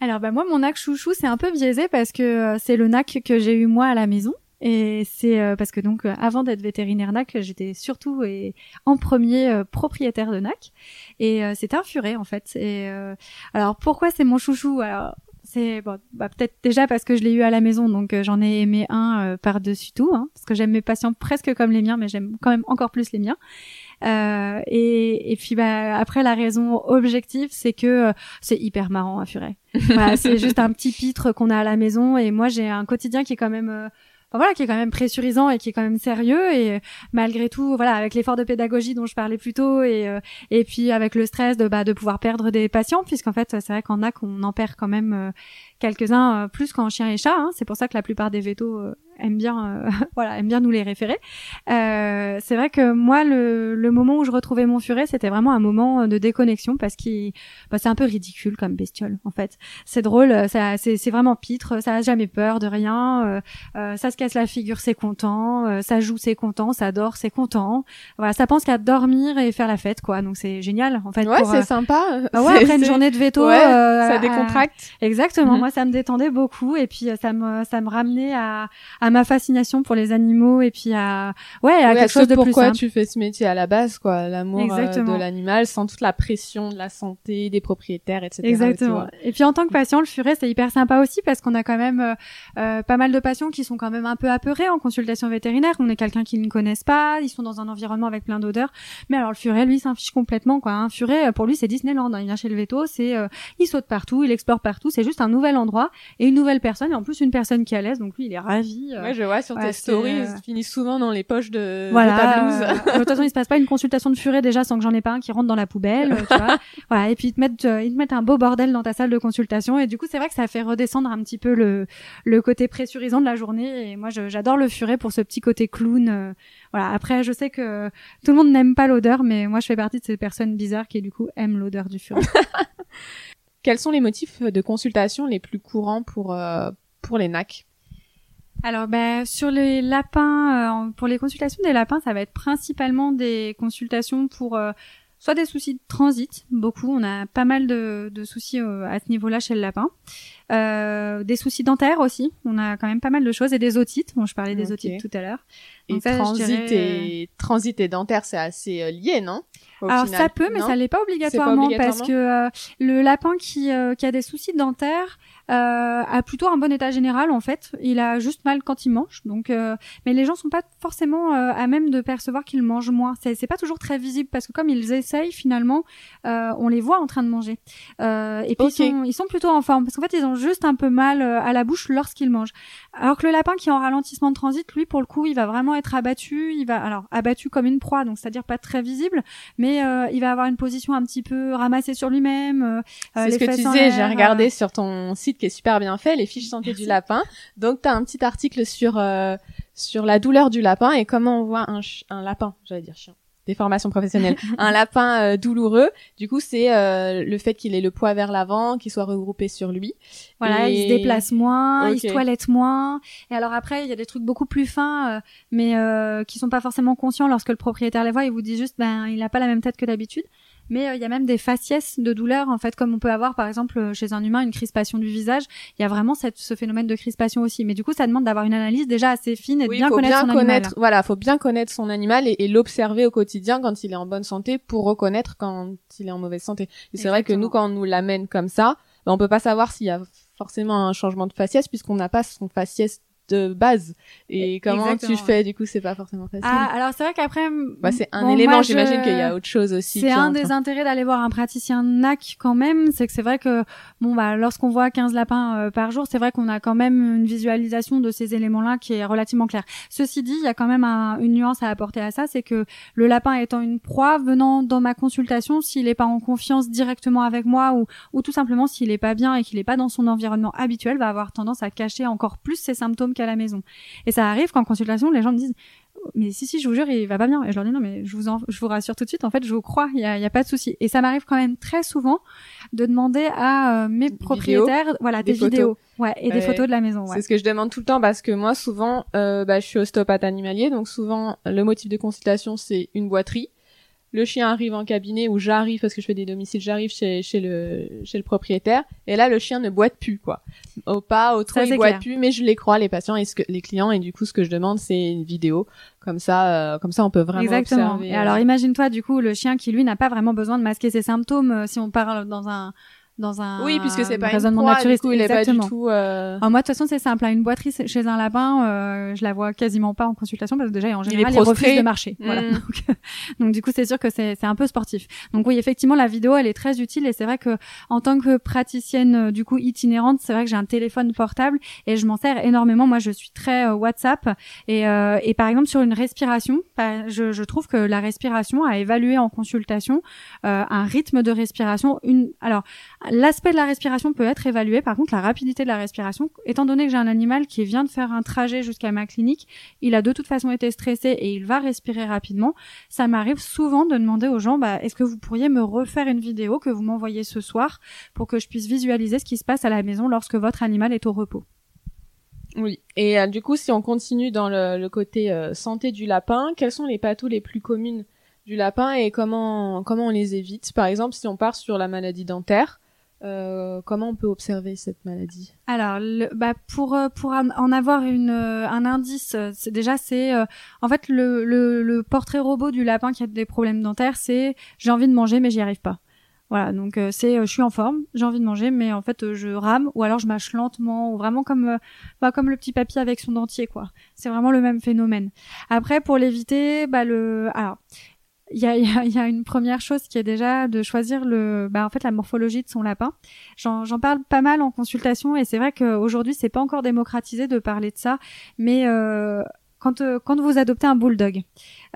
Alors bah moi, mon NAC chouchou, c'est un peu biaisé parce que euh, c'est le NAC que j'ai eu moi à la maison. Et c'est euh, parce que donc euh, avant d'être vétérinaire NAC, j'étais surtout et en premier propriétaire de NAC et c'est un furet en fait. Et alors pourquoi c'est mon chouchou? Alors c'est bon, bah, peut-être déjà parce que je l'ai eu à la maison, donc euh, j'en ai aimé un euh, par-dessus tout, hein, parce que j'aime mes patients presque comme les miens, mais j'aime quand même encore plus les miens. Euh, et, et puis bah, après la raison objective, c'est que c'est hyper marrant à Furet. *laughs* voilà, c'est juste un petit pitre qu'on a à la maison, et moi j'ai un quotidien qui est quand même voilà, qui est quand même pressurisant et qui est quand même sérieux. Et malgré tout, voilà, avec l'effort de pédagogie dont je parlais plus tôt et euh, et puis avec le stress de bah, de pouvoir perdre des patients, puisqu'en fait, c'est vrai qu'en NAC, on en perd quand même euh, quelques-uns euh, plus qu'en chien et chat. Hein. C'est pour ça que la plupart des vétos aime bien, euh, *laughs* voilà, aime bien nous les référer. Euh, c'est vrai que moi, le, le, moment où je retrouvais mon furet, c'était vraiment un moment de déconnexion parce qu'il, bah, c'est un peu ridicule comme bestiole en fait. C'est drôle, ça, c'est, c'est vraiment pitre, ça a jamais peur de rien, euh, euh ça se casse la figure, c'est content, euh, ça joue, c'est content, ça dort, c'est content. Voilà, ça pense qu'à dormir et faire la fête, quoi. Donc c'est génial en fait. Ouais, c'est sympa. Bah ouais, *laughs* après une journée de veto, ouais, ça décontracte. Exactement. Moi, ça me détendait beaucoup et puis ça me, ça me ramenait à, à ma fascination pour les animaux et puis à ouais à quelque chose de plus pourquoi tu fais ce métier à la base quoi. L'amour euh, de l'animal sans toute la pression de la santé des propriétaires etc exactement. et puis en tant que patient le furet c'est hyper sympa aussi parce qu'on a quand même euh, euh, pas mal de patients qui sont quand même un peu apeurés en consultation vétérinaire. On est quelqu'un qu'ils ne connaissent pas. Ils sont dans un environnement avec plein d'odeurs. Mais alors le furet lui s'en fiche complètement quoi. Un furet pour lui c'est Disneyland hein. il vient chez le veto c'est il saute partout il explore partout. C'est juste un nouvel endroit et une nouvelle personne et en plus une personne qui est à l'aise donc lui il est ravi ouais, je vois sur tes stories, euh... finissent souvent dans les poches de, voilà, de ta blouse. de toute façon, il se passe pas une consultation de furet déjà sans que j'en ai pas un qui rentre dans la poubelle, tu vois. *laughs* Voilà, et puis ils te mettent euh, ils te mettent un beau bordel dans ta salle de consultation et du coup, c'est vrai que ça fait redescendre un petit peu le le côté pressurisant de la journée et moi j'adore le furet pour ce petit côté clown. Euh, voilà, après je sais que tout le monde n'aime pas l'odeur mais moi je fais partie de ces personnes bizarres qui du coup aiment l'odeur du furet. *laughs* Quels sont les motifs de consultation les plus courants pour euh, pour les NAC alors, ben, sur les lapins, euh, pour les consultations des lapins, ça va être principalement des consultations pour euh, soit des soucis de transit, beaucoup. On a pas mal de, de soucis euh, à ce niveau-là chez le lapin. des soucis dentaires aussi. On a quand même pas mal de choses et des otites. Bon, je parlais des otites tout à l'heure. Et transit et transit et dentaire, c'est assez lié, non? Alors ça peut, mais ça l'est pas obligatoirement, parce que le lapin qui, qui a des soucis dentaires euh, a plutôt un bon état général en fait. Il a juste mal quand il mange. Donc, euh, mais les gens sont pas forcément euh, à même de percevoir qu'il mange moins. C'est, c'est pas toujours très visible parce que comme ils essayent finalement, euh, on les voit en train de manger. et puis ils, sont, ils sont plutôt en forme parce qu'en fait ils ont juste un peu mal à la bouche lorsqu'ils mangent. Alors que le lapin qui est en ralentissement de transit, lui pour le coup, il va vraiment être abattu. Il va alors abattu comme une proie, donc c'est-à-dire pas très visible, mais il va avoir une position un petit peu ramassée sur lui-même. c'est ce que tu disais. J'ai regardé sur ton site qui est super bien fait, les fiches santé du lapin. Donc tu as un petit article sur euh, sur la douleur du lapin et comment on voit un, un lapin, j'allais dire chien des formations professionnelles, *laughs* un lapin euh, douloureux. Du coup, c'est euh, le fait qu'il ait le poids vers l'avant, qu'il soit regroupé sur lui. Voilà, il se déplace moins, il se toilette moins. Et alors après, il y a des trucs beaucoup plus fins, mais qui sont pas forcément conscients lorsque le propriétaire les voit. Il vous dit juste, ben, il a pas la même tête que d'habitude mais euh, il y a même des faciès de douleur en fait comme on peut avoir par exemple euh, chez un humain une crispation du visage. Il y a vraiment cette, ce phénomène de crispation aussi. Mais du coup ça demande d'avoir une analyse déjà assez fine et de bien connaître son animal. voilà faut bien connaître son animal et, l'observer au quotidien quand il est en bonne santé pour reconnaître quand il est en mauvaise santé. Et c'est vrai que nous quand on nous l'amène comme ça ben, on peut pas savoir s'il y a forcément un changement de faciès puisqu'on n'a pas son faciès de base. Et comment tu fais du coup, c'est pas forcément facile. Ah, alors c'est vrai qu'après, bah, c'est un élément. J'imagine qu'il y a autre chose aussi. C'est un des intérêts d'aller voir un praticien NAC quand même, c'est que c'est vrai que bon bah lorsqu'on voit 15 lapins euh, par jour, c'est vrai qu'on a quand même une visualisation de ces éléments-là qui est relativement claire. Ceci dit, il y a quand même une nuance à apporter à ça, c'est que le lapin étant une proie venant dans ma consultation, s'il est pas en confiance directement avec moi ou ou tout simplement s'il est pas bien et qu'il est pas dans son environnement habituel, va avoir tendance à cacher encore plus ses symptômes à la maison. Et ça arrive qu'en consultation, les gens me disent mais si si je vous jure il va pas bien. Et je leur dis non mais je vous en, je vous rassure tout de suite. En fait je vous crois il y a, y a pas de souci. Et ça m'arrive quand même très souvent de demander à euh, mes propriétaires voilà des, vidéos. Ouais et des photos de la maison ouais. c'est ce que je demande tout le temps parce que moi souvent euh, bah, je suis ostéopathe animalier. Donc souvent le motif de consultation c'est une boiterie le chien arrive en cabinet ou j'arrive parce que je fais des domiciles, j'arrive chez, chez le chez le propriétaire et là le chien ne boite plus quoi. Au pas, au trop il boite plus, mais je les crois les patients et ce que les clients et du coup ce que je demande c'est une vidéo comme ça euh, comme ça on peut vraiment Exactement. Observer, et alors euh, imagine-toi du coup le chien qui lui n'a pas vraiment besoin de masquer ses symptômes euh, si on parle dans un dans un oui puisque c'est pas raisonnement une naturiste. il est pas du tout. Euh... moi de toute façon c'est simple, hein. une boiterie chez un lapin, euh, je la vois quasiment pas en consultation parce que déjà en général il, refuse de marcher. Voilà. *laughs* Mm. Donc, du coup c'est sûr que c'est c'est un peu sportif. Donc oui effectivement la vidéo elle est très utile et c'est vrai que en tant que praticienne euh, du coup itinérante c'est vrai que j'ai un téléphone portable et je m'en sers énormément. Moi je suis très euh, WhatsApp et et par exemple sur une respiration, bah, je, je trouve que la respiration a évalué en consultation un rythme de respiration. Une alors L'aspect de la respiration peut être évalué. Par contre, la rapidité de la respiration, étant donné que j'ai un animal qui vient de faire un trajet jusqu'à ma clinique, il a de toute façon été stressé et il va respirer rapidement. Ça m'arrive souvent de demander aux gens, bah, est-ce que vous pourriez me refaire une vidéo que vous m'envoyez ce soir pour que je puisse visualiser ce qui se passe à la maison lorsque votre animal est au repos? Oui. Et euh, du coup, si on continue dans le, côté euh, santé du lapin, quelles sont les patous les plus communes du lapin et comment comment on les évite? Par exemple, si on part sur la maladie dentaire, euh, comment on peut observer cette maladie? Alors, bah pour euh, pour en avoir une euh, un indice, c'est déjà c'est en fait le, le, le portrait robot du lapin qui a des problèmes dentaires, c'est j'ai envie de manger mais j'y arrive pas. Voilà, donc c'est je suis en forme, j'ai envie de manger, mais en fait je rame ou alors je mâche lentement ou vraiment comme bah, comme le petit papy avec son dentier quoi. C'est vraiment le même phénomène. Après pour l'éviter, bah le alors il y a, y a, une première chose qui est déjà de choisir le, bah, en fait, la morphologie de son lapin. J'en parle pas mal en consultation et c'est vrai qu'aujourd'hui, c'est pas encore démocratisé de parler de ça, mais euh, quand, euh, quand vous adoptez un bulldog,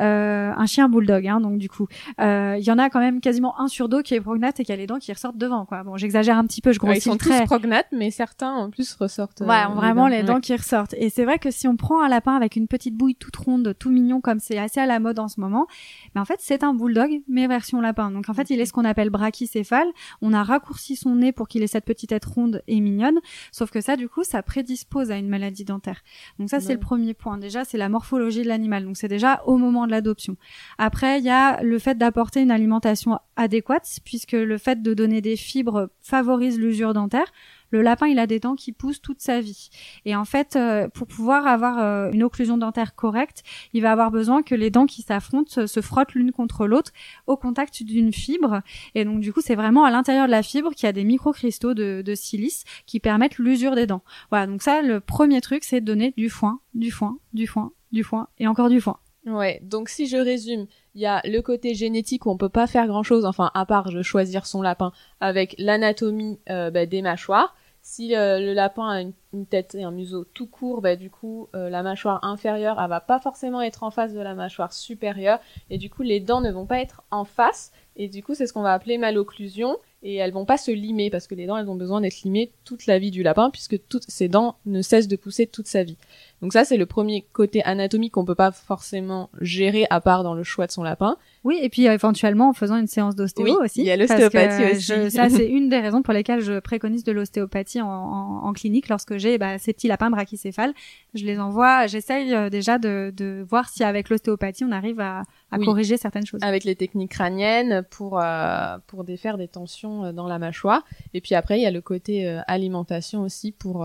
euh, un chien bulldog, hein, donc du coup, euh, il y en a quand même quasiment un sur deux qui est prognate et qui a les dents qui ressortent devant, quoi. Bon, j'exagère un petit peu, je grossis Ils sont tous prognates, mais certains en plus ressortent. Ouais, ont vraiment les dents, qui ressortent. Et c'est vrai que si on prend un lapin avec une petite bouille toute ronde, tout mignon, comme c'est assez à la mode en ce moment, mais en fait c'est un bulldog, mais version lapin. Donc en fait il est ce qu'on appelle brachycéphale. On a raccourci son nez pour qu'il ait cette petite tête ronde et mignonne. Sauf que ça, du coup, ça prédispose à une maladie dentaire. Donc ça, c'est le premier point. Déjà, c'est la morphologie de l'animal. Donc c'est déjà au moment de l'adoption. Après, il y a le fait d'apporter une alimentation adéquate, puisque le fait de donner des fibres favorise l'usure dentaire le lapin, il a des dents qui poussent toute sa vie. Et en fait, euh, pour pouvoir avoir euh, une occlusion dentaire correcte, il va avoir besoin que les dents qui s'affrontent se frottent l'une contre l'autre au contact d'une fibre. Et donc, du coup, c'est vraiment à l'intérieur de la fibre qu'il y a des microcristaux de, de silice qui permettent l'usure des dents. Voilà, donc ça, le premier truc, c'est de donner du foin, du foin, du foin, du foin et encore du foin. Ouais, donc si je résume, il y a le côté génétique où on peut pas faire grand chose, enfin à part je choisir son lapin avec l'anatomie euh, bah, des mâchoires. Si euh, le lapin a une, tête et un museau tout court, bah, du coup, euh, la mâchoire inférieure, elle va pas forcément être en face de la mâchoire supérieure, et du coup, les dents ne vont pas être en face, et du coup, c'est ce qu'on va appeler malocclusion, et elles vont pas se limer, parce que les dents, elles ont besoin d'être limées toute la vie du lapin, puisque toutes ces dents ne cessent de pousser toute sa vie. Donc ça, c'est le premier côté anatomique qu'on peut pas forcément gérer à part dans le choix de son lapin. Oui, et puis éventuellement en faisant une séance d'ostéo aussi. Il y a l'ostéopathie aussi. ça, c'est *laughs* une des raisons pour lesquelles je préconise de l'ostéopathie en, en, clinique lorsque j'ai bah, ces petits lapins brachycéphales. Je les envoie, j'essaye euh, déjà de, de voir si avec l'ostéopathie on arrive à, à corriger certaines choses. Avec les techniques crâniennes pour euh, pour défaire des tensions euh, dans la mâchoire. Et puis après, il y a le côté alimentation aussi pour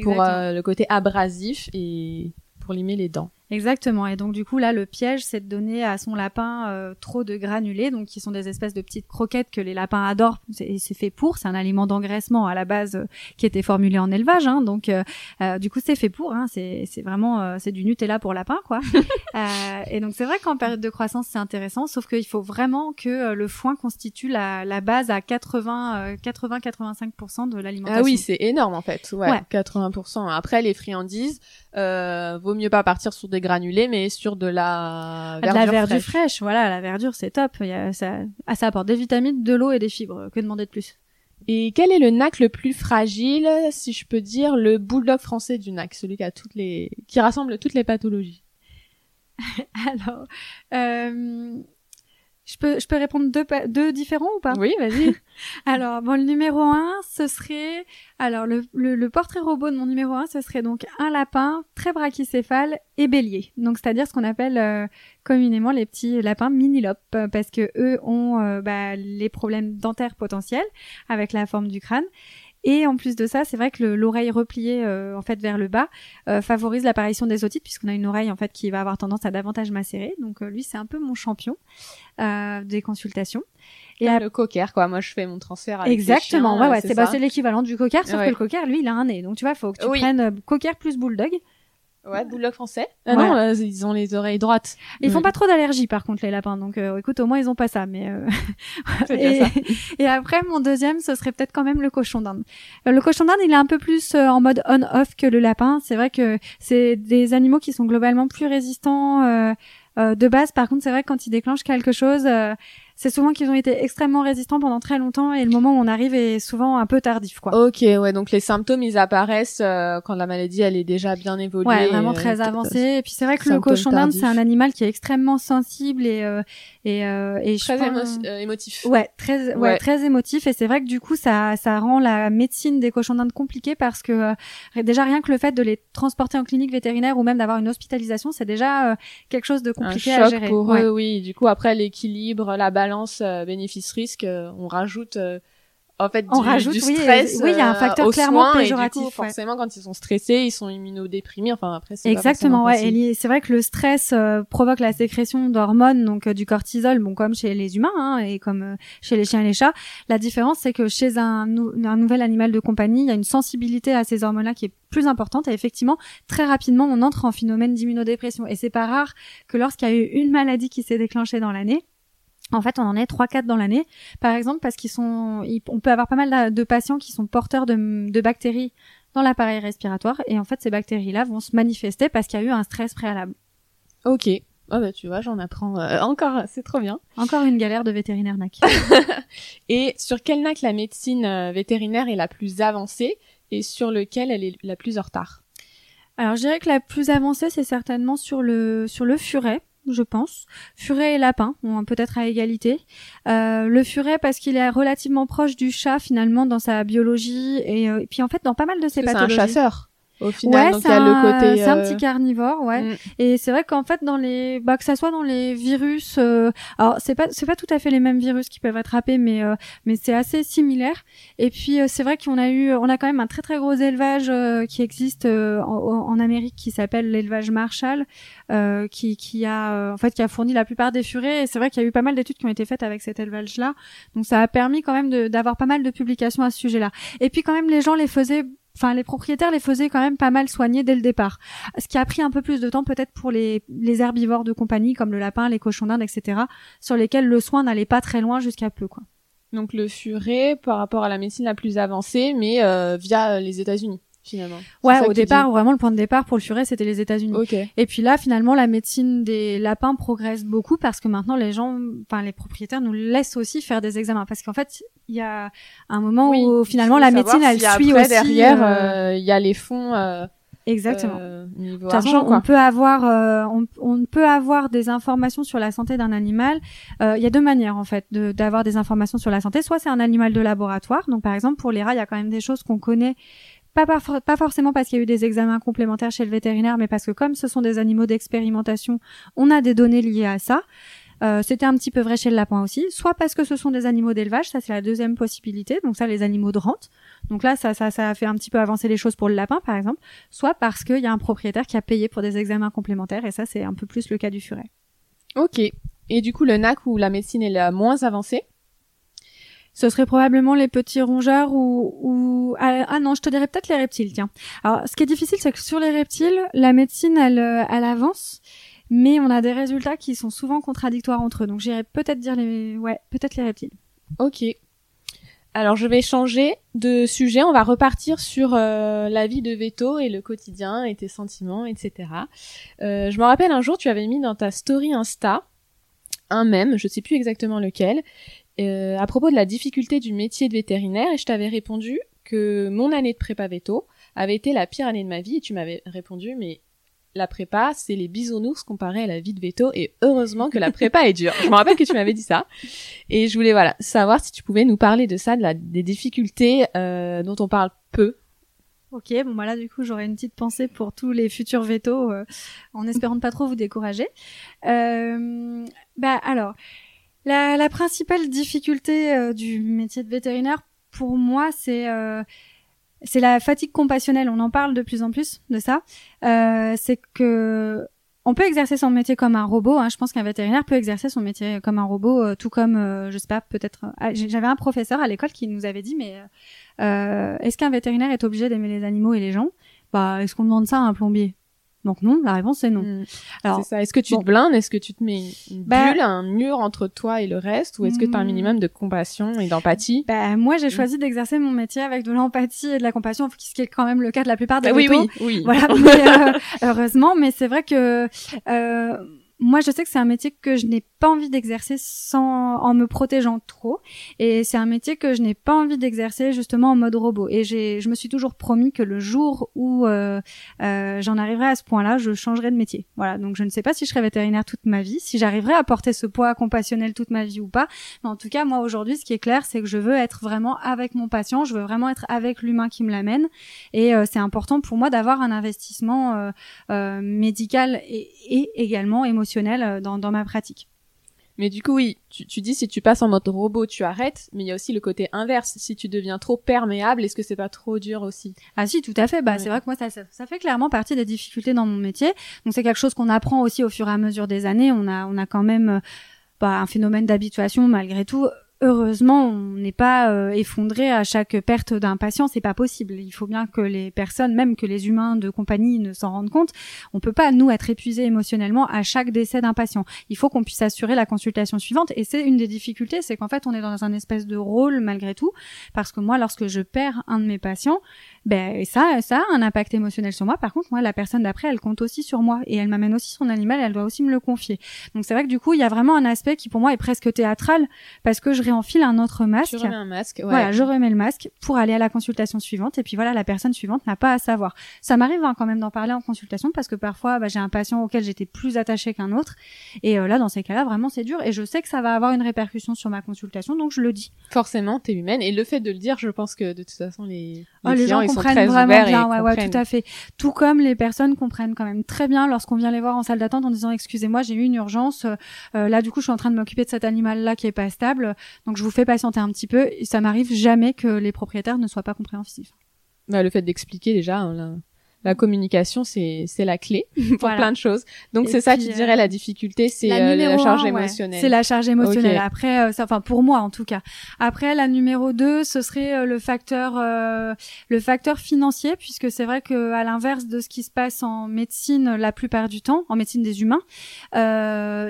pour euh, le côté abrasif et pour limer les dents. Exactement. Et donc du coup là, le piège, c'est de donner à son lapin euh, trop de granulés, donc qui sont des espèces de petites croquettes que les lapins adorent. Et c'est fait pour. C'est un aliment d'engraissement à la base euh, qui était formulé en élevage. Hein, donc euh, du coup, c'est fait pour. Hein, c'est vraiment c'est du Nutella pour lapin, quoi. *laughs* et donc c'est vrai qu'en période de croissance, c'est intéressant. Sauf qu'il faut vraiment que le foin constitue la, la base à 80 80-85% de l'alimentation. Ah oui, c'est énorme en fait. Ouais, ouais. 80%. Après les friandises, vaut mieux pas partir sur des granulés, mais sur de la verdure, la verdure fraîche. Voilà, la verdure, c'est top. Il y a, ça, ah, ça apporte des vitamines, de l'eau et des fibres. Que demander de plus? Et quel est le NAC le plus fragile, si je peux dire, le bulldog français du NAC, celui qui a toutes les, qui rassemble toutes les pathologies? *laughs* Alors, euh, je peux, je peux répondre deux, deux différents ou pas? Oui, vas-y. *laughs* alors, bon, le numéro un, ce serait, alors le, le, portrait robot de mon numéro un, ce serait donc un lapin très brachycéphale et bélier. Donc, c'est-à-dire ce qu'on appelle euh, communément les petits lapins mini-lopes, parce que eux ont euh, bah, les problèmes dentaires potentiels avec la forme du crâne et en plus de ça, c'est vrai que l'oreille repliée euh, en fait vers le bas euh, favorise l'apparition des otites puisqu'on a une oreille en fait qui va avoir tendance à davantage macérer. Donc euh, lui, c'est un peu mon champion des consultations. Et à... le cocker, quoi. Moi, je fais mon transfert avec Exactement. ouais, ouais. C'est bah, l'équivalent du cocker, sauf que le cocker, lui, il a un nez. Donc, tu vois, faut que tu prennes euh, cocker plus bulldog. Ouais, bulldog français. Ah non, euh, ils ont les oreilles droites. Ils font pas trop d'allergie par contre les lapins, donc euh, écoute au moins ils ont pas ça. Mais euh... *laughs* et, ça. *laughs* et, après mon deuxième, ce serait peut-être quand même le cochon d'Inde. Euh, le cochon d'Inde, il est un peu plus en mode on-off que le lapin. C'est vrai que c'est des animaux qui sont globalement plus résistants de base. Par contre, c'est vrai que quand ils déclenchent quelque chose, c'est souvent qu'ils ont été extrêmement résistants pendant très longtemps et le moment où on arrive est souvent un peu tardif quoi. Ok ouais donc les symptômes ils apparaissent euh, quand la maladie elle est déjà bien évoluée. Ouais vraiment très euh, avancée et puis c'est vrai que le cochon d'Inde c'est un animal qui est extrêmement sensible et euh, et, euh, et très émotif. Ouais très ouais, très émotif et c'est vrai que du coup ça ça rend la médecine des cochons d'Inde compliquée parce que déjà rien que le fait de les transporter en clinique vétérinaire ou même d'avoir une hospitalisation c'est déjà quelque chose de compliqué un choc à gérer. pour eux oui du coup après l'équilibre la balance euh, bénéfice-risque, euh, on rajoute euh, en fait on du, rajoute, stress oui, il y a un facteur clairement péjoratif. Et du coup, forcément, quand ils sont stressés, ils sont immunodéprimés. Enfin, après, c'est exactement. Ouais. Et c'est vrai que le stress provoque la sécrétion d'hormones, donc du cortisol, bon comme chez les humains hein, et comme chez les chiens et les chats. La différence, c'est que chez un, un nouvel animal de compagnie, il y a une sensibilité à ces hormones-là qui est plus importante et effectivement très rapidement on entre en phénomène d'immunodépression et c'est pas rare que lorsqu'il y a eu une maladie qui s'est déclenchée dans l'année en fait, on en est 3-4 dans l'année, par exemple, parce qu'ils sont, on peut avoir pas mal de patients qui sont porteurs de, bactéries dans l'appareil respiratoire, et en fait, ces bactéries-là vont se manifester parce qu'il y a eu un stress préalable. Ok. Oh bah tu vois, j'en apprends euh, encore, c'est trop bien. Encore une galère de vétérinaire NAC. *laughs* et sur quel NAC la médecine euh, vétérinaire est la plus avancée et sur lequel elle est la plus en retard? Alors je dirais que la plus avancée c'est certainement sur le sur le furet je pense. Furet et lapin, peut-être à égalité. Euh, le furet parce qu'il est relativement proche du chat finalement dans sa biologie et, euh, puis en fait dans pas mal de ses pathologies. C'est un chasseur au final. Ouais, c'est un, c'est un petit euh, carnivore, ouais. Mm. Et c'est vrai qu'en fait, dans les, bah, que ça soit dans les virus, euh... alors c'est pas, c'est pas tout à fait les mêmes virus qui peuvent attraper, mais euh, mais c'est assez similaire. Et puis euh, c'est vrai qu'on a eu, on a quand même un très très gros élevage qui existe en, en, Amérique qui s'appelle l'élevage Marshall, qui qui a en fait qui a fourni la plupart des furets. Et c'est vrai qu'il y a eu pas mal d'études qui ont été faites avec cet élevage-là, donc ça a permis quand même d'avoir pas mal de publications à ce sujet-là. Et puis quand même les gens les faisaient enfin les propriétaires les faisaient quand même pas mal soigner dès le départ. Ce qui a pris un peu plus de temps peut-être pour les, herbivores de compagnie comme le lapin, les cochons d'Inde, etc. sur lesquels le soin n'allait pas très loin jusqu'à peu quoi. Donc le furet par rapport à la médecine la plus avancée, mais euh, via les États-Unis finalement. Ouais, au départ, vraiment le point de départ pour le furet, c'était les États-Unis. Et puis là, finalement, la médecine des lapins progresse beaucoup parce que maintenant les gens, enfin les propriétaires nous laissent aussi faire des examens parce qu'en fait, il y a un moment où finalement la médecine elle suit aussi derrière euh, euh, il y a les fonds euh, Exactement. Euh, de toute façon, on peut avoir, on, on, peut avoir des informations sur la santé d'un animal. Il y a deux manières en fait d'avoir des informations sur la santé. Soit c'est un animal de laboratoire. Donc par exemple pour les rats, il y a quand même des choses qu'on connaît pas, forcément parce qu'il y a eu des examens complémentaires chez le vétérinaire, mais parce que comme ce sont des animaux d'expérimentation, on a des données liées à ça. Euh, C'était un petit peu vrai chez le lapin aussi, soit parce que ce sont des animaux d'élevage, ça c'est la deuxième possibilité, donc ça les animaux de rente, donc là ça, ça, ça a fait un petit peu avancer les choses pour le lapin par exemple, soit parce qu'il y a un propriétaire qui a payé pour des examens complémentaires, et ça c'est un peu plus le cas du furet. Ok, et du coup le NAC où la médecine est la moins avancée? Ce serait probablement les petits rongeurs ou, ou... Ah, ah, non, je te dirais peut-être les reptiles, tiens. Alors, ce qui est difficile, c'est que sur les reptiles, la médecine, elle, euh, elle avance, mais on a des résultats qui sont souvent contradictoires entre eux. Donc, j'irais peut-être dire les, ouais, peut-être les reptiles. Ok. Alors, je vais changer de sujet. On va repartir sur euh, la vie de Veto et le quotidien et tes sentiments, etc. Euh, je me rappelle un jour, tu avais mis dans ta story Insta un mème, je sais plus exactement lequel, euh, à propos de la difficulté du métier de vétérinaire et je t'avais répondu que mon année de prépa veto avait été la pire année de ma vie et tu m'avais répondu mais la prépa c'est les bisounours comparé à la vie de veto et heureusement que la *laughs* prépa est dure. Je me rappelle que tu m'avais dit ça et je voulais voilà savoir si tu pouvais nous parler de ça, de la, des difficultés euh, dont on parle peu Ok, bon bah là du coup j'aurais une petite pensée pour tous les futurs vétos, euh, en espérant ne pas trop vous décourager. Euh, bah alors, la, principale difficulté euh, du métier de vétérinaire, pour moi, c'est euh, c'est la fatigue compassionnelle. On en parle de plus en plus de ça. Euh, c'est que on peut exercer son métier comme un robot. Hein. Je pense qu'un vétérinaire peut exercer son métier comme un robot, tout comme, euh, je sais pas, peut-être. Ah, j'avais un professeur à l'école qui nous avait dit, mais est-ce qu'un vétérinaire est obligé d'aimer les animaux et les gens? Bah, est-ce qu'on demande ça à un plombier? Donc non, la réponse c'est non. Hmm. Alors, c'est ça. Est-ce que tu te blindes? Est-ce que tu te mets une bah bulle, un mur entre toi et le reste, ou est-ce que tu as un hmm. minimum de compassion et d'empathie? Bah moi j'ai hmm. choisi d'exercer mon métier avec de l'empathie et de la compassion, ce qui est quand même le cas de la plupart des bah, oui, oui, oui, Voilà. *laughs* Euh, heureusement, mais c'est vrai que euh, moi, je sais que c'est un métier que je n'ai pas envie d'exercer sans en me protégeant trop, et c'est un métier que je n'ai pas envie d'exercer justement en mode robot. Et j'ai, je me suis toujours promis que le jour où euh, euh, j'en arriverai à ce point-là, je changerai de métier. Voilà. Donc, je ne sais pas si je serai vétérinaire toute ma vie, si j'arriverai à porter ce poids compassionnel toute ma vie ou pas. Mais en tout cas, moi aujourd'hui, ce qui est clair, c'est que je veux être vraiment avec mon patient, je veux vraiment être avec l'humain qui me l'amène, et euh, c'est important pour moi d'avoir un investissement euh, euh, médical et, et également émotionnel euh, dans, dans ma pratique. Mais du coup, oui, tu, tu, dis si tu passes en mode robot, tu arrêtes, mais il y a aussi le côté inverse. Si tu deviens trop perméable, est-ce que c'est pas trop dur aussi? Ah si, tout à fait. Bah c'est vrai que moi ça, ça, fait clairement partie des difficultés dans mon métier. Donc c'est quelque chose qu'on apprend aussi au fur et à mesure des années. On a on a quand même euh, bah, un phénomène d'habituation malgré tout heureusement, on n'est pas euh, effondré à chaque perte d'un patient, c'est pas possible. Il faut bien que les personnes, même que les humains de compagnie ne s'en rendent compte. On peut pas nous être épuisés émotionnellement à chaque décès d'un patient. Il faut qu'on puisse assurer la consultation suivante et c'est une des difficultés, c'est qu'en fait on est dans un espèce de rôle malgré tout parce que moi lorsque je perds un de mes patients, ben ça ça a un impact émotionnel sur moi. Par contre, moi la personne d'après, elle compte aussi sur moi et elle m'amène aussi son animal, elle doit aussi me le confier. Donc c'est vrai que du coup, il y a vraiment un aspect qui pour moi est presque théâtral parce que je enfile un autre masque. Je remets un masque. Ouais. Voilà, je remets le masque pour aller à la consultation suivante. Et puis voilà, la personne suivante n'a pas à savoir. Ça m'arrive hein, quand même d'en parler en consultation parce que parfois bah, j'ai un patient auquel j'étais plus attachée qu'un autre. Et euh, là, dans ces cas-là, vraiment c'est dur. Et je sais que ça va avoir une répercussion sur ma consultation, donc je le dis. Forcément, t'es humaine. Et le fait de le dire, je pense que de toute façon les, les, ah, les gens ils comprennent sont très vraiment bien. Ouais, ouais, tout à fait. Tout comme les personnes comprennent quand même très bien lorsqu'on vient les voir en salle d'attente en disant excusez-moi, j'ai eu une urgence. Euh, là, du coup, je suis en train de m'occuper de cet animal-là qui est pas stable. Donc je vous fais patienter un petit peu. Et ça m'arrive jamais que les propriétaires ne soient pas compréhensifs. Bah, le fait d'expliquer déjà, hein, la communication c'est c'est la clé *laughs* pour plein de choses. Donc c'est ça tu euh, dirais la difficulté c'est la, euh, charge émotionnelle. C'est la charge émotionnelle. Après euh, enfin pour moi en tout cas. Après la numéro 2, ce serait le facteur le facteur financier puisque c'est vrai que à l'inverse de ce qui se passe en médecine la plupart du temps, en médecine des humains,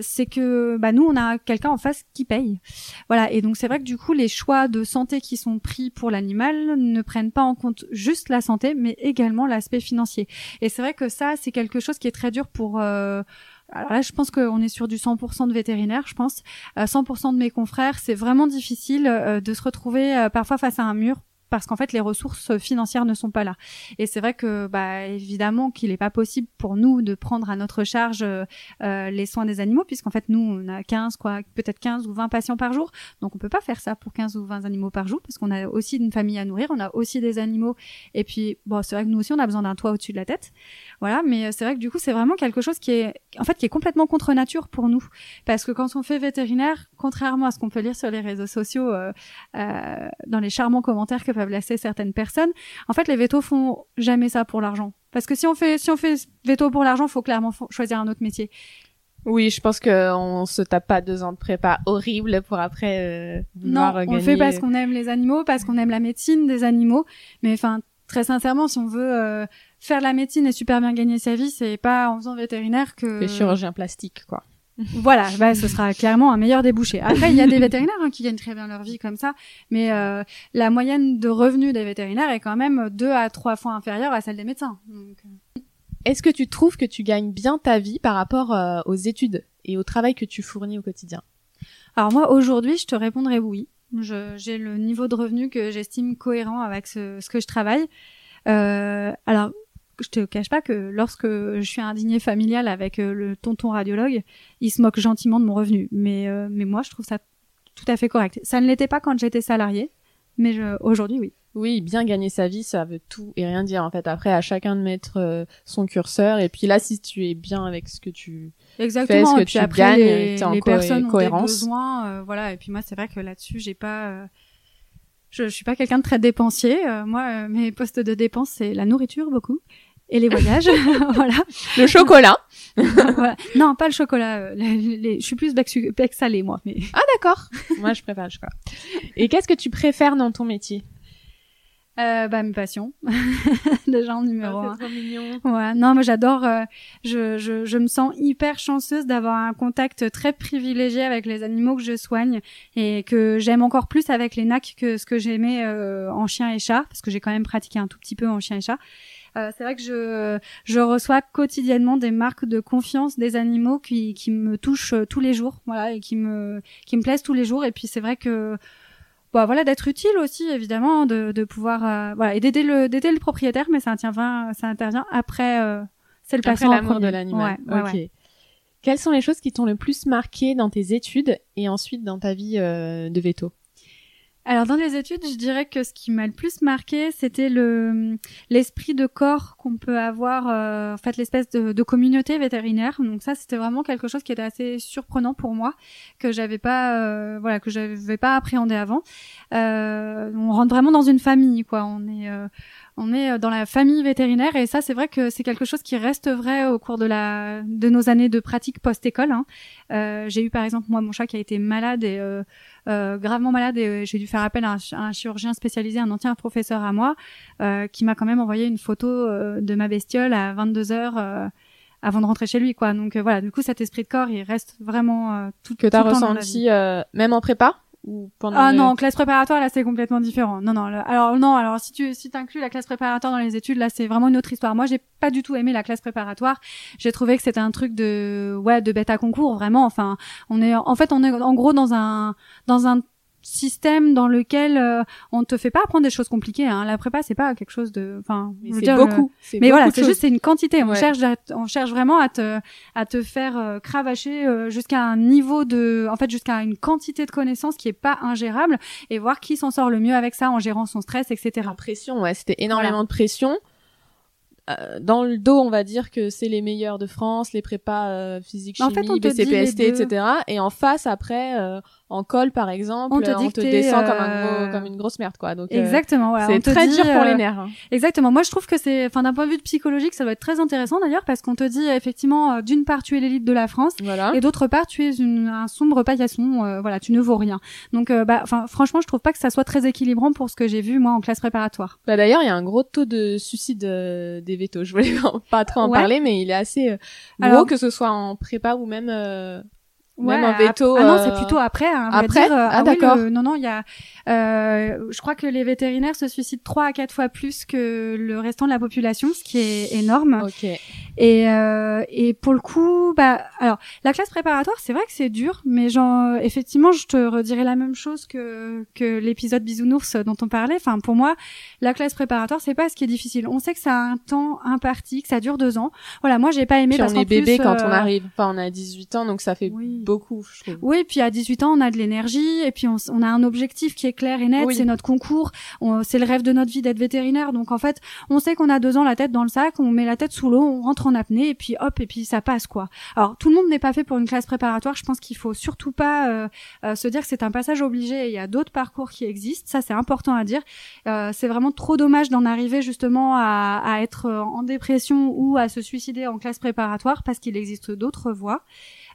c'est que bah nous on a quelqu'un en face qui paye. Voilà et donc c'est vrai que du coup les choix de santé qui sont pris pour l'animal ne prennent pas en compte juste la santé mais également l'aspect financier et c'est vrai que ça, c'est quelque chose qui est très dur pour euh, alors là, je pense qu'on est sur du 100% de vétérinaires, je pense. 100% euh, de mes confrères, c'est vraiment difficile euh, de se retrouver parfois face à un mur parce qu'en fait les ressources financières ne sont pas là. Et c'est vrai que bah évidemment qu'il n'est pas possible pour nous de prendre à notre charge euh, les soins des animaux puisqu'en fait nous on a 15 quoi peut-être 15 ou 20 patients par jour. Donc on peut pas faire ça pour 15 ou 20 animaux par jour parce qu'on a aussi une famille à nourrir, on a aussi des animaux et puis bon c'est vrai que nous aussi on a besoin d'un toit au-dessus de la tête. Voilà, mais c'est vrai que du coup c'est vraiment quelque chose qui est en fait qui est complètement contre nature pour nous parce que quand on fait vétérinaire, contrairement à ce qu'on peut lire sur les réseaux sociaux euh, euh, dans les charmants commentaires que blesser certaines personnes. En fait, les vétos font jamais ça pour l'argent. Parce que si on fait, si on fait veto pour l'argent, faut clairement choisir un autre métier. Oui, je pense qu'on se tape pas deux ans de prépa horrible pour après euh, Non, on le fait parce qu'on aime les animaux, parce qu'on aime la médecine des animaux. Mais enfin, très sincèrement, si on veut euh, faire la médecine et super bien gagner sa vie, c'est pas en faisant vétérinaire que... Les chirurgiens plastiques, quoi voilà, bah, ce sera clairement un meilleur débouché. Après, il y a des vétérinaires hein, qui gagnent très bien leur vie comme ça, mais euh, la moyenne de revenus des vétérinaires est quand même deux à trois fois inférieure à celle des médecins. Euh. Est-ce que tu trouves que tu gagnes bien ta vie par rapport euh, aux études et au travail que tu fournis au quotidien? Alors moi, aujourd'hui, je te répondrai oui. J'ai le niveau de revenu que j'estime cohérent avec ce, ce, que je travaille. Euh, alors, je te cache pas que lorsque je suis à un dîner familial avec euh, le tonton radiologue, il se moque gentiment de mon revenu. Mais, euh, mais moi, je trouve ça tout à fait correct. Ça ne l'était pas quand j'étais salarié, mais aujourd'hui, oui. Oui, bien gagner sa vie, ça veut tout et rien dire en fait. Après, à chacun de mettre euh, son curseur. Et puis là, si tu es bien avec ce que tu Exactement. fais, ce que et puis tu après, gagnes, les, en les personnes cohérence. ont des besoins, voilà. Et puis moi, c'est vrai que là-dessus, j'ai pas. Je, je suis pas quelqu'un de très dépensier. moi, mes postes de dépenses, c'est la nourriture beaucoup et les voyages. *laughs* *laughs* voilà. Le chocolat. *laughs* Non, pas le chocolat. je suis plus bec, bec salé moi. Mais... Ah d'accord. moi je préfère le chocolat. Et qu'est-ce que tu préfères dans ton métier? Euh, bah mes passions *laughs* déjà en numéro oh, un trop mignon. ouais non mais j'adore euh, je, je, je me sens hyper chanceuse d'avoir un contact très privilégié avec les animaux que je soigne et que j'aime encore plus avec les nacs que ce que j'aimais euh, en chien et chat parce que j'ai quand même pratiqué un tout petit peu en chien et chat euh, c'est vrai que je, je reçois quotidiennement des marques de confiance des animaux qui, qui me touchent tous les jours, voilà, et qui me, qui me plaisent tous les jours. Et puis c'est vrai que bah voilà d'être utile aussi évidemment de, de pouvoir euh, voilà et d'aider le d'aider le propriétaire mais ça intervient ça intervient après euh, c'est le patient l'amour de l'animal. Ok. quelles sont les choses qui t'ont le plus marqué dans tes études et ensuite dans ta vie euh, de veto? Alors dans les études, je dirais que ce qui m'a le plus marqué, c'était le l'esprit de corps qu'on peut avoir, euh, en fait l'espèce de, communauté vétérinaire. Donc ça, c'était vraiment quelque chose qui était assez surprenant pour moi, que j'avais pas, euh, voilà, que j'avais pas appréhendé avant. Euh, on rentre vraiment dans une famille, quoi. On est on est dans la famille vétérinaire et ça c'est vrai que c'est quelque chose qui reste vrai au cours de la de nos années de pratique post-école. Hein. Euh, j'ai eu par exemple moi mon chat qui a été malade et euh, euh, gravement malade et j'ai dû faire appel à un, chirurgien spécialisé, un ancien professeur à moi, qui m'a quand même envoyé une photo de ma bestiole à 22 heures avant de rentrer chez lui quoi donc voilà du coup cet esprit de corps il reste vraiment tout que t'as ressenti même en prépa? Ah non, classe préparatoire là c'est complètement différent. Non non, alors non, alors si tu si inclus la classe préparatoire dans les études là c'est vraiment une autre histoire. Moi j'ai pas du tout aimé la classe préparatoire. J'ai trouvé que c'était un truc de ouais de bête à concours vraiment. Enfin on est en fait on est en gros dans un dans un système dans lequel euh, on te fait pas apprendre des choses compliquées. Hein. La prépa, c'est pas quelque chose de, enfin, c'est beaucoup. Mais voilà, c'est juste c'est une quantité. On cherche, on cherche vraiment à te à te faire euh, cravacher euh, jusqu'à un niveau de, en fait, jusqu'à une quantité de connaissances qui est pas ingérable et voir qui s'en sort le mieux avec ça en gérant son stress, etc. La pression, ouais, c'était énormément de pression. Euh, dans le dos, on va dire que c'est les meilleurs de France, les prépas euh, physique, chimie, en fait, BCPST, etc. Et en face, après, euh, en col, par exemple, on te, descend comme, un gros, comme une grosse merde, quoi. Donc, Exactement, C'est très dur pour les nerfs. Hein. Exactement. Moi, je trouve que c'est, enfin, d'un point de vue psychologique, ça doit être très intéressant d'ailleurs, parce qu'on te dit, effectivement, d'une part, tu es l'élite de la France, et d'autre part, tu es une, un sombre paillasson, voilà, tu ne vaux rien. Donc, bah, enfin, franchement, je trouve pas que ça soit très équilibrant pour ce que j'ai vu, moi, en classe préparatoire. Bah, d'ailleurs, il y a un gros taux de suicide des je voulais *laughs* pas trop en parler, mais il est assez euh, gros que ce soit en prépa ou même euh, même en veto. Ah non, c'est euh, plutôt après. Hein, après. Dire, ah, d'accord. non, non, il y a. Euh, je crois que les vétérinaires se suicident trois à quatre fois plus que le restant de la population, ce qui est énorme. Ok. Et euh, et pour le coup, bah alors la classe préparatoire, c'est vrai que c'est dur, mais genre effectivement, je te redirai la même chose que que l'épisode bisounours dont on parlait. Enfin, pour moi, la classe préparatoire, c'est pas ce qui est difficile. On sait que ça a un temps imparti, que ça dure deux ans. Voilà, moi j'ai pas aimé. Puis on est bébé quand on arrive. Enfin, on a 18 ans, donc ça fait beaucoup, je trouve. Oui, puis à 18 ans, on a de l'énergie et puis on, on, a un objectif qui est clair et net. C'est notre concours. C'est le rêve de notre vie d'être vétérinaire. Donc en fait, on sait qu'on a deux ans la tête dans le sac, on met la tête sous l'eau, on rentre en apnée et puis hop et puis ça passe quoi. Alors tout le monde n'est pas fait pour une classe préparatoire. Je pense qu'il faut surtout pas euh, euh, se dire que c'est un passage obligé. Il y a d'autres parcours qui existent. Ça c'est important à dire. Euh, c'est vraiment trop dommage d'en arriver justement à, à être en dépression ou à se suicider en classe préparatoire parce qu'il existe d'autres voies.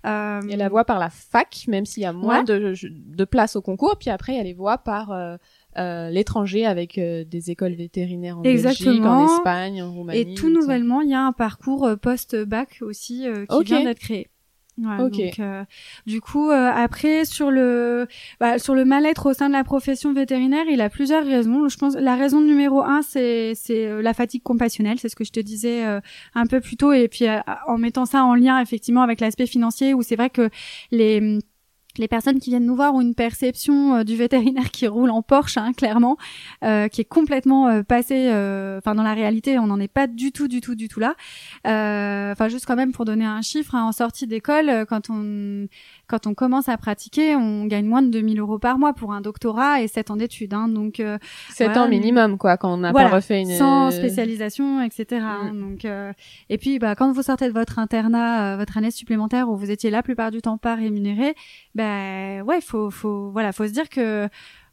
Euh, il y a la voie par la fac, même s'il y a moins de, de place au concours. Puis après, il y a les voies par euh, euh, l'étranger avec euh, des écoles vétérinaires en Exactement. Belgique, en Espagne, en Roumanie. Et tout nouvellement, il y a un parcours post-bac aussi qui vient d'être créé. Ouais, Donc, euh, du coup, euh, après sur le bah, sur le mal-être au sein de la profession vétérinaire, il a plusieurs raisons. Je pense la raison numéro un, c'est c'est euh, la fatigue compassionnelle, c'est ce que je te disais un peu plus tôt, et puis en mettant ça en lien effectivement avec l'aspect financier, où c'est vrai que les les personnes qui viennent nous voir ont une perception euh, du vétérinaire qui roule en Porsche, hein, clairement, euh, qui est complètement euh, passée. Enfin, dans la réalité, on n'en est pas du tout, du tout, du tout là. Enfin, juste quand même pour donner un chiffre, hein, en sortie d'école, quand on quand on commence à pratiquer, on gagne moins de 2000 euros par mois pour un doctorat et 7 ans d'études. Hein, donc 7 ans minimum, quoi, quand on n'a pas refait une sans spécialisation, etc. Hein, mm. donc et puis, bah, quand vous sortez de votre internat, votre année supplémentaire où vous étiez la plupart du temps pas rémunéré, bah ben, ouais, faut, faut, voilà, faut se dire que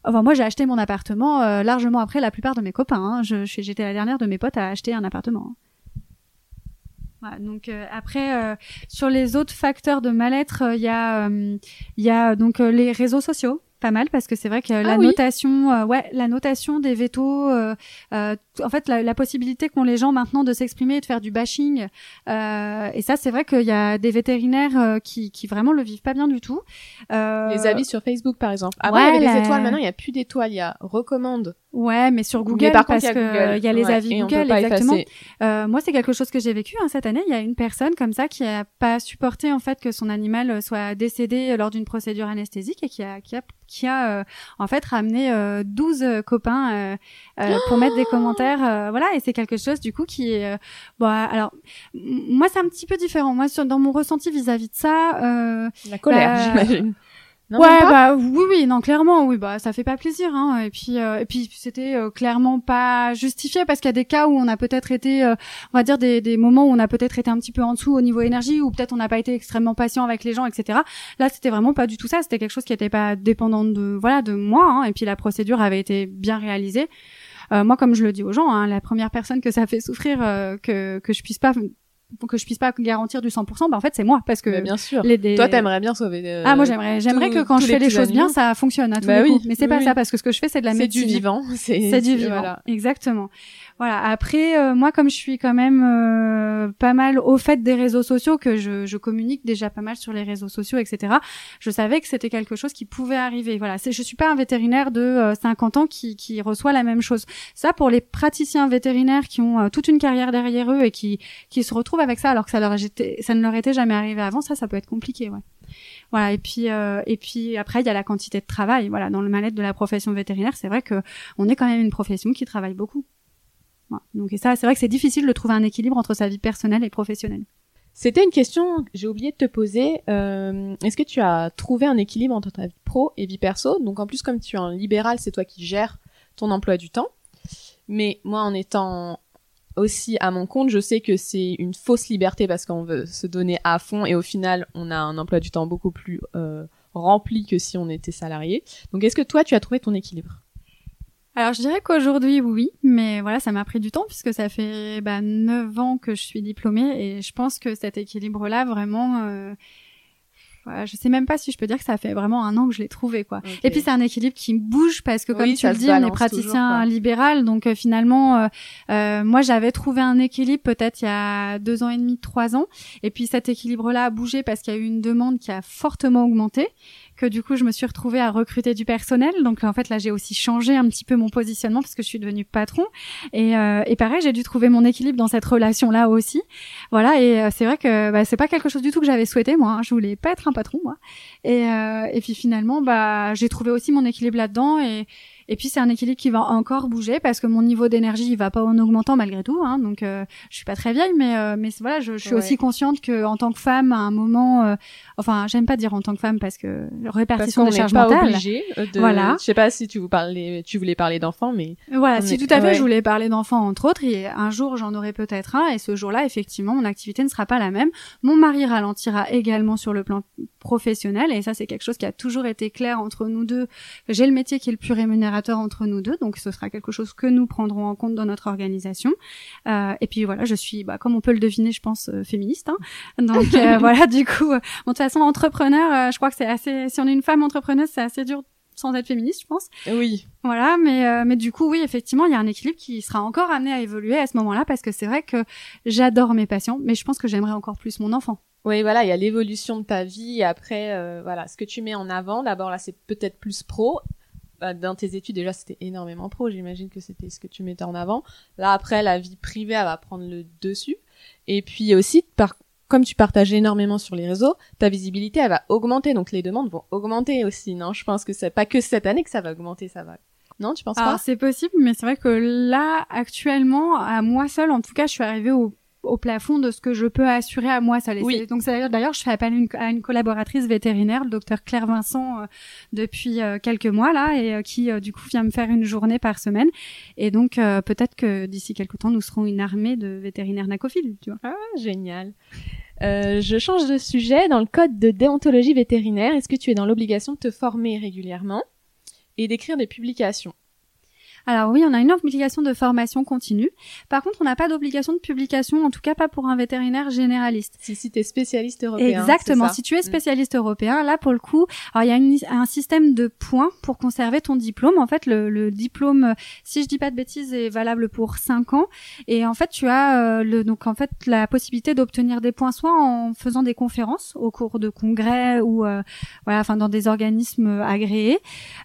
Enfin, moi, j'ai acheté mon appartement euh, largement après la plupart de mes copains. Hein. Je, j'étais la dernière de mes potes à acheter un appartement. donc après, sur les autres facteurs de mal-être, il y a, il y a donc les réseaux sociaux pas mal parce que c'est vrai que ah la notation, euh, ouais, la notation des vétos, euh, euh, en fait, la, possibilité qu'ont les gens maintenant de s'exprimer et de faire du bashing, et ça, c'est vrai qu'il y a des vétérinaires qui, qui vraiment le vivent pas bien du tout. les avis sur Facebook, par exemple. Avant, il y avait des étoiles, maintenant il n'y a plus d'étoiles, il y a recommande. Ouais, mais sur Google, parce que il y a les avis Google, exactement. Euh, moi, c'est quelque chose que j'ai vécu hein, cette année. Il y a une personne comme ça qui a pas supporté en fait que son animal soit décédé lors d'une procédure anesthésique et qui a qui a qui a euh, en fait ramené euh, 12 copains euh, pour mettre des commentaires. voilà, et c'est quelque chose du coup qui est bon. Alors moi, c'est un petit peu différent. Moi, sur, dans mon ressenti vis-à-vis de ça, la colère, bah, j'imagine ouais, bah oui, oui, non, clairement, oui, bah ça fait pas plaisir, hein. Et puis, euh, et puis c'était euh, clairement pas justifié parce qu'il y a des cas où on a peut-être été, euh, on va dire des, des moments où on a peut-être été un petit peu en dessous au niveau énergie, ou peut-être on n'a pas été extrêmement patient avec les gens, etc. Là, c'était vraiment pas du tout ça. C'était quelque chose qui était pas dépendant de, voilà, de moi. Hein. Et puis la procédure avait été bien réalisée. moi, comme je le dis aux gens, hein, la première personne que ça fait souffrir, que que je puisse pas pour que je puisse pas garantir du 100%, bah en fait c'est moi parce que bien sûr. Les, Toi t'aimerais bien sauver. Euh, ah moi j'aimerais j'aimerais que quand je fais les, choses bien ça fonctionne à tous bah les oui, Mais c'est pas ça parce que ce que je fais c'est de la médecine. C'est du vivant. *laughs* C'est du vivant. Voilà. Exactement. Voilà. Après, euh, moi, comme je suis quand même euh, pas mal au fait des réseaux sociaux, que je, je, communique déjà pas mal sur les réseaux sociaux, etc. Je savais que c'était quelque chose qui pouvait arriver. Voilà. Je suis pas un vétérinaire de 50 euh, ans qui, qui reçoit la même chose. Ça, pour les praticiens vétérinaires qui ont toute une carrière derrière eux et qui, qui se retrouvent avec ça alors que ça leur ça ne leur était jamais arrivé avant, ça, ça peut être compliqué. Ouais. Voilà. Et puis, et puis après, il y a la quantité de travail. Voilà, dans le mal-être de la profession vétérinaire, c'est vrai que on est quand même une profession qui travaille beaucoup. Donc ça, c'est vrai que c'est difficile de trouver un équilibre entre sa vie personnelle et professionnelle. C'était une question que j'ai oublié de te poser. Euh, est-ce que tu as trouvé un équilibre entre ta vie pro et vie perso? Donc en plus, comme tu es un libéral, c'est toi qui gères ton emploi du temps. Mais moi, en étant aussi à mon compte, je sais que c'est une fausse liberté parce qu'on veut se donner à fond et au final, on a un emploi du temps beaucoup plus euh, rempli que si on était salarié. Donc est-ce que toi, tu as trouvé ton équilibre? Alors je dirais qu'aujourd'hui oui, mais voilà, ça m'a pris du temps puisque ça fait bah, 9 ans que je suis diplômée et je pense que cet équilibre-là vraiment... Euh, voilà, je sais même pas si je peux dire que ça fait vraiment un an que je l'ai trouvé quoi. Et puis c'est un équilibre qui bouge parce que comme tu le dis, on est praticien libéral, donc euh, finalement, euh, euh, moi j'avais trouvé un équilibre peut-être il y a deux ans et demi, trois ans, et puis cet équilibre-là a bougé parce qu'il y a eu une demande qui a fortement augmenté que du coup je me suis retrouvée à recruter du personnel. Donc en fait là j'ai aussi changé un petit peu mon positionnement parce que je suis devenue patron. Et, euh, et pareil j'ai dû trouver mon équilibre dans cette relation là aussi. Voilà et euh, c'est vrai que bah, c'est pas quelque chose du tout que j'avais souhaité moi. Hein. Je voulais pas être un patron moi. Et, euh, et puis finalement bah j'ai trouvé aussi mon équilibre là-dedans et et puis c'est un équilibre qui va encore bouger parce que mon niveau d'énergie il va pas en augmentant malgré tout. Hein, donc euh, je suis pas très vieille, mais euh, mais voilà, je, je suis aussi consciente que en tant que femme, à un moment, euh, enfin j'aime pas dire en tant que femme parce que répartition parce des charges pas mentales. Obligé de... Voilà. Je sais pas si tu vous parlais, tu voulais parler d'enfants, mais voilà, si tout à fait, je voulais parler d'enfants entre autres. Et un jour j'en aurai peut-être un, et ce jour-là, effectivement, mon activité ne sera pas la même. Mon mari ralentira également sur le plan professionnel, et ça c'est quelque chose qui a toujours été clair entre nous deux. J'ai le métier qui est le plus entre nous deux, donc ce sera quelque chose que nous prendrons en compte dans notre organisation. Euh, et puis voilà, je suis, bah, comme on peut le deviner, je pense euh, féministe. Hein. Donc euh, *laughs* voilà, du coup, bon, de toute façon, entrepreneur, je crois que c'est assez. Si on est une femme entrepreneuse, c'est assez dur sans être féministe, je pense. Oui. Voilà, mais mais du coup, oui, effectivement, il y a un équilibre qui sera encore amené à évoluer à ce moment-là parce que c'est vrai que j'adore mes patients, mais je pense que j'aimerais encore plus mon enfant. Oui, voilà, il y a l'évolution de ta vie et après, voilà, ce que tu mets en avant. D'abord là, c'est peut-être plus pro bah, dans tes études déjà c'était énormément pro. J'imagine que c'était ce que tu mettais en avant. Là après la vie privée elle va prendre le dessus. Et puis aussi par comme tu partages énormément sur les réseaux ta visibilité elle va augmenter. Donc les demandes vont augmenter aussi non? Je pense que c'est pas que cette année que ça va augmenter ça va. Non, tu penses pas C'est possible, mais c'est vrai que là, actuellement, à moi seule, en tout cas, je suis arrivée au au plafond de ce que je peux assurer à moi. Ça oui. Donc d'ailleurs, je fais appel à une, collaboratrice vétérinaire, le docteur Claire Vincent, euh, depuis euh, quelques mois là, et euh, qui du coup vient me faire une journée par semaine. Et donc peut-être que d'ici quelques temps, nous serons une armée de vétérinaires nacophiles. Tu vois. Ah, génial. je change de sujet. Dans le code de déontologie vétérinaire, est-ce que tu es dans l'obligation de te former régulièrement et d'écrire des publications? Alors oui, on a une obligation de formation continue. Par contre, on n'a pas d'obligation de publication, en tout cas pas pour un vétérinaire généraliste. Si, si tu es spécialiste européen. Exactement. Si tu es mm. spécialiste européen, là pour le coup, alors il y a un système de points pour conserver ton diplôme. En fait, le, diplôme, si je dis pas de bêtises, est valable pour 5 ans. Et en fait, tu as euh, le, donc en fait la possibilité d'obtenir des points soit en faisant des conférences au cours de congrès ou euh, voilà, enfin dans des organismes agréés,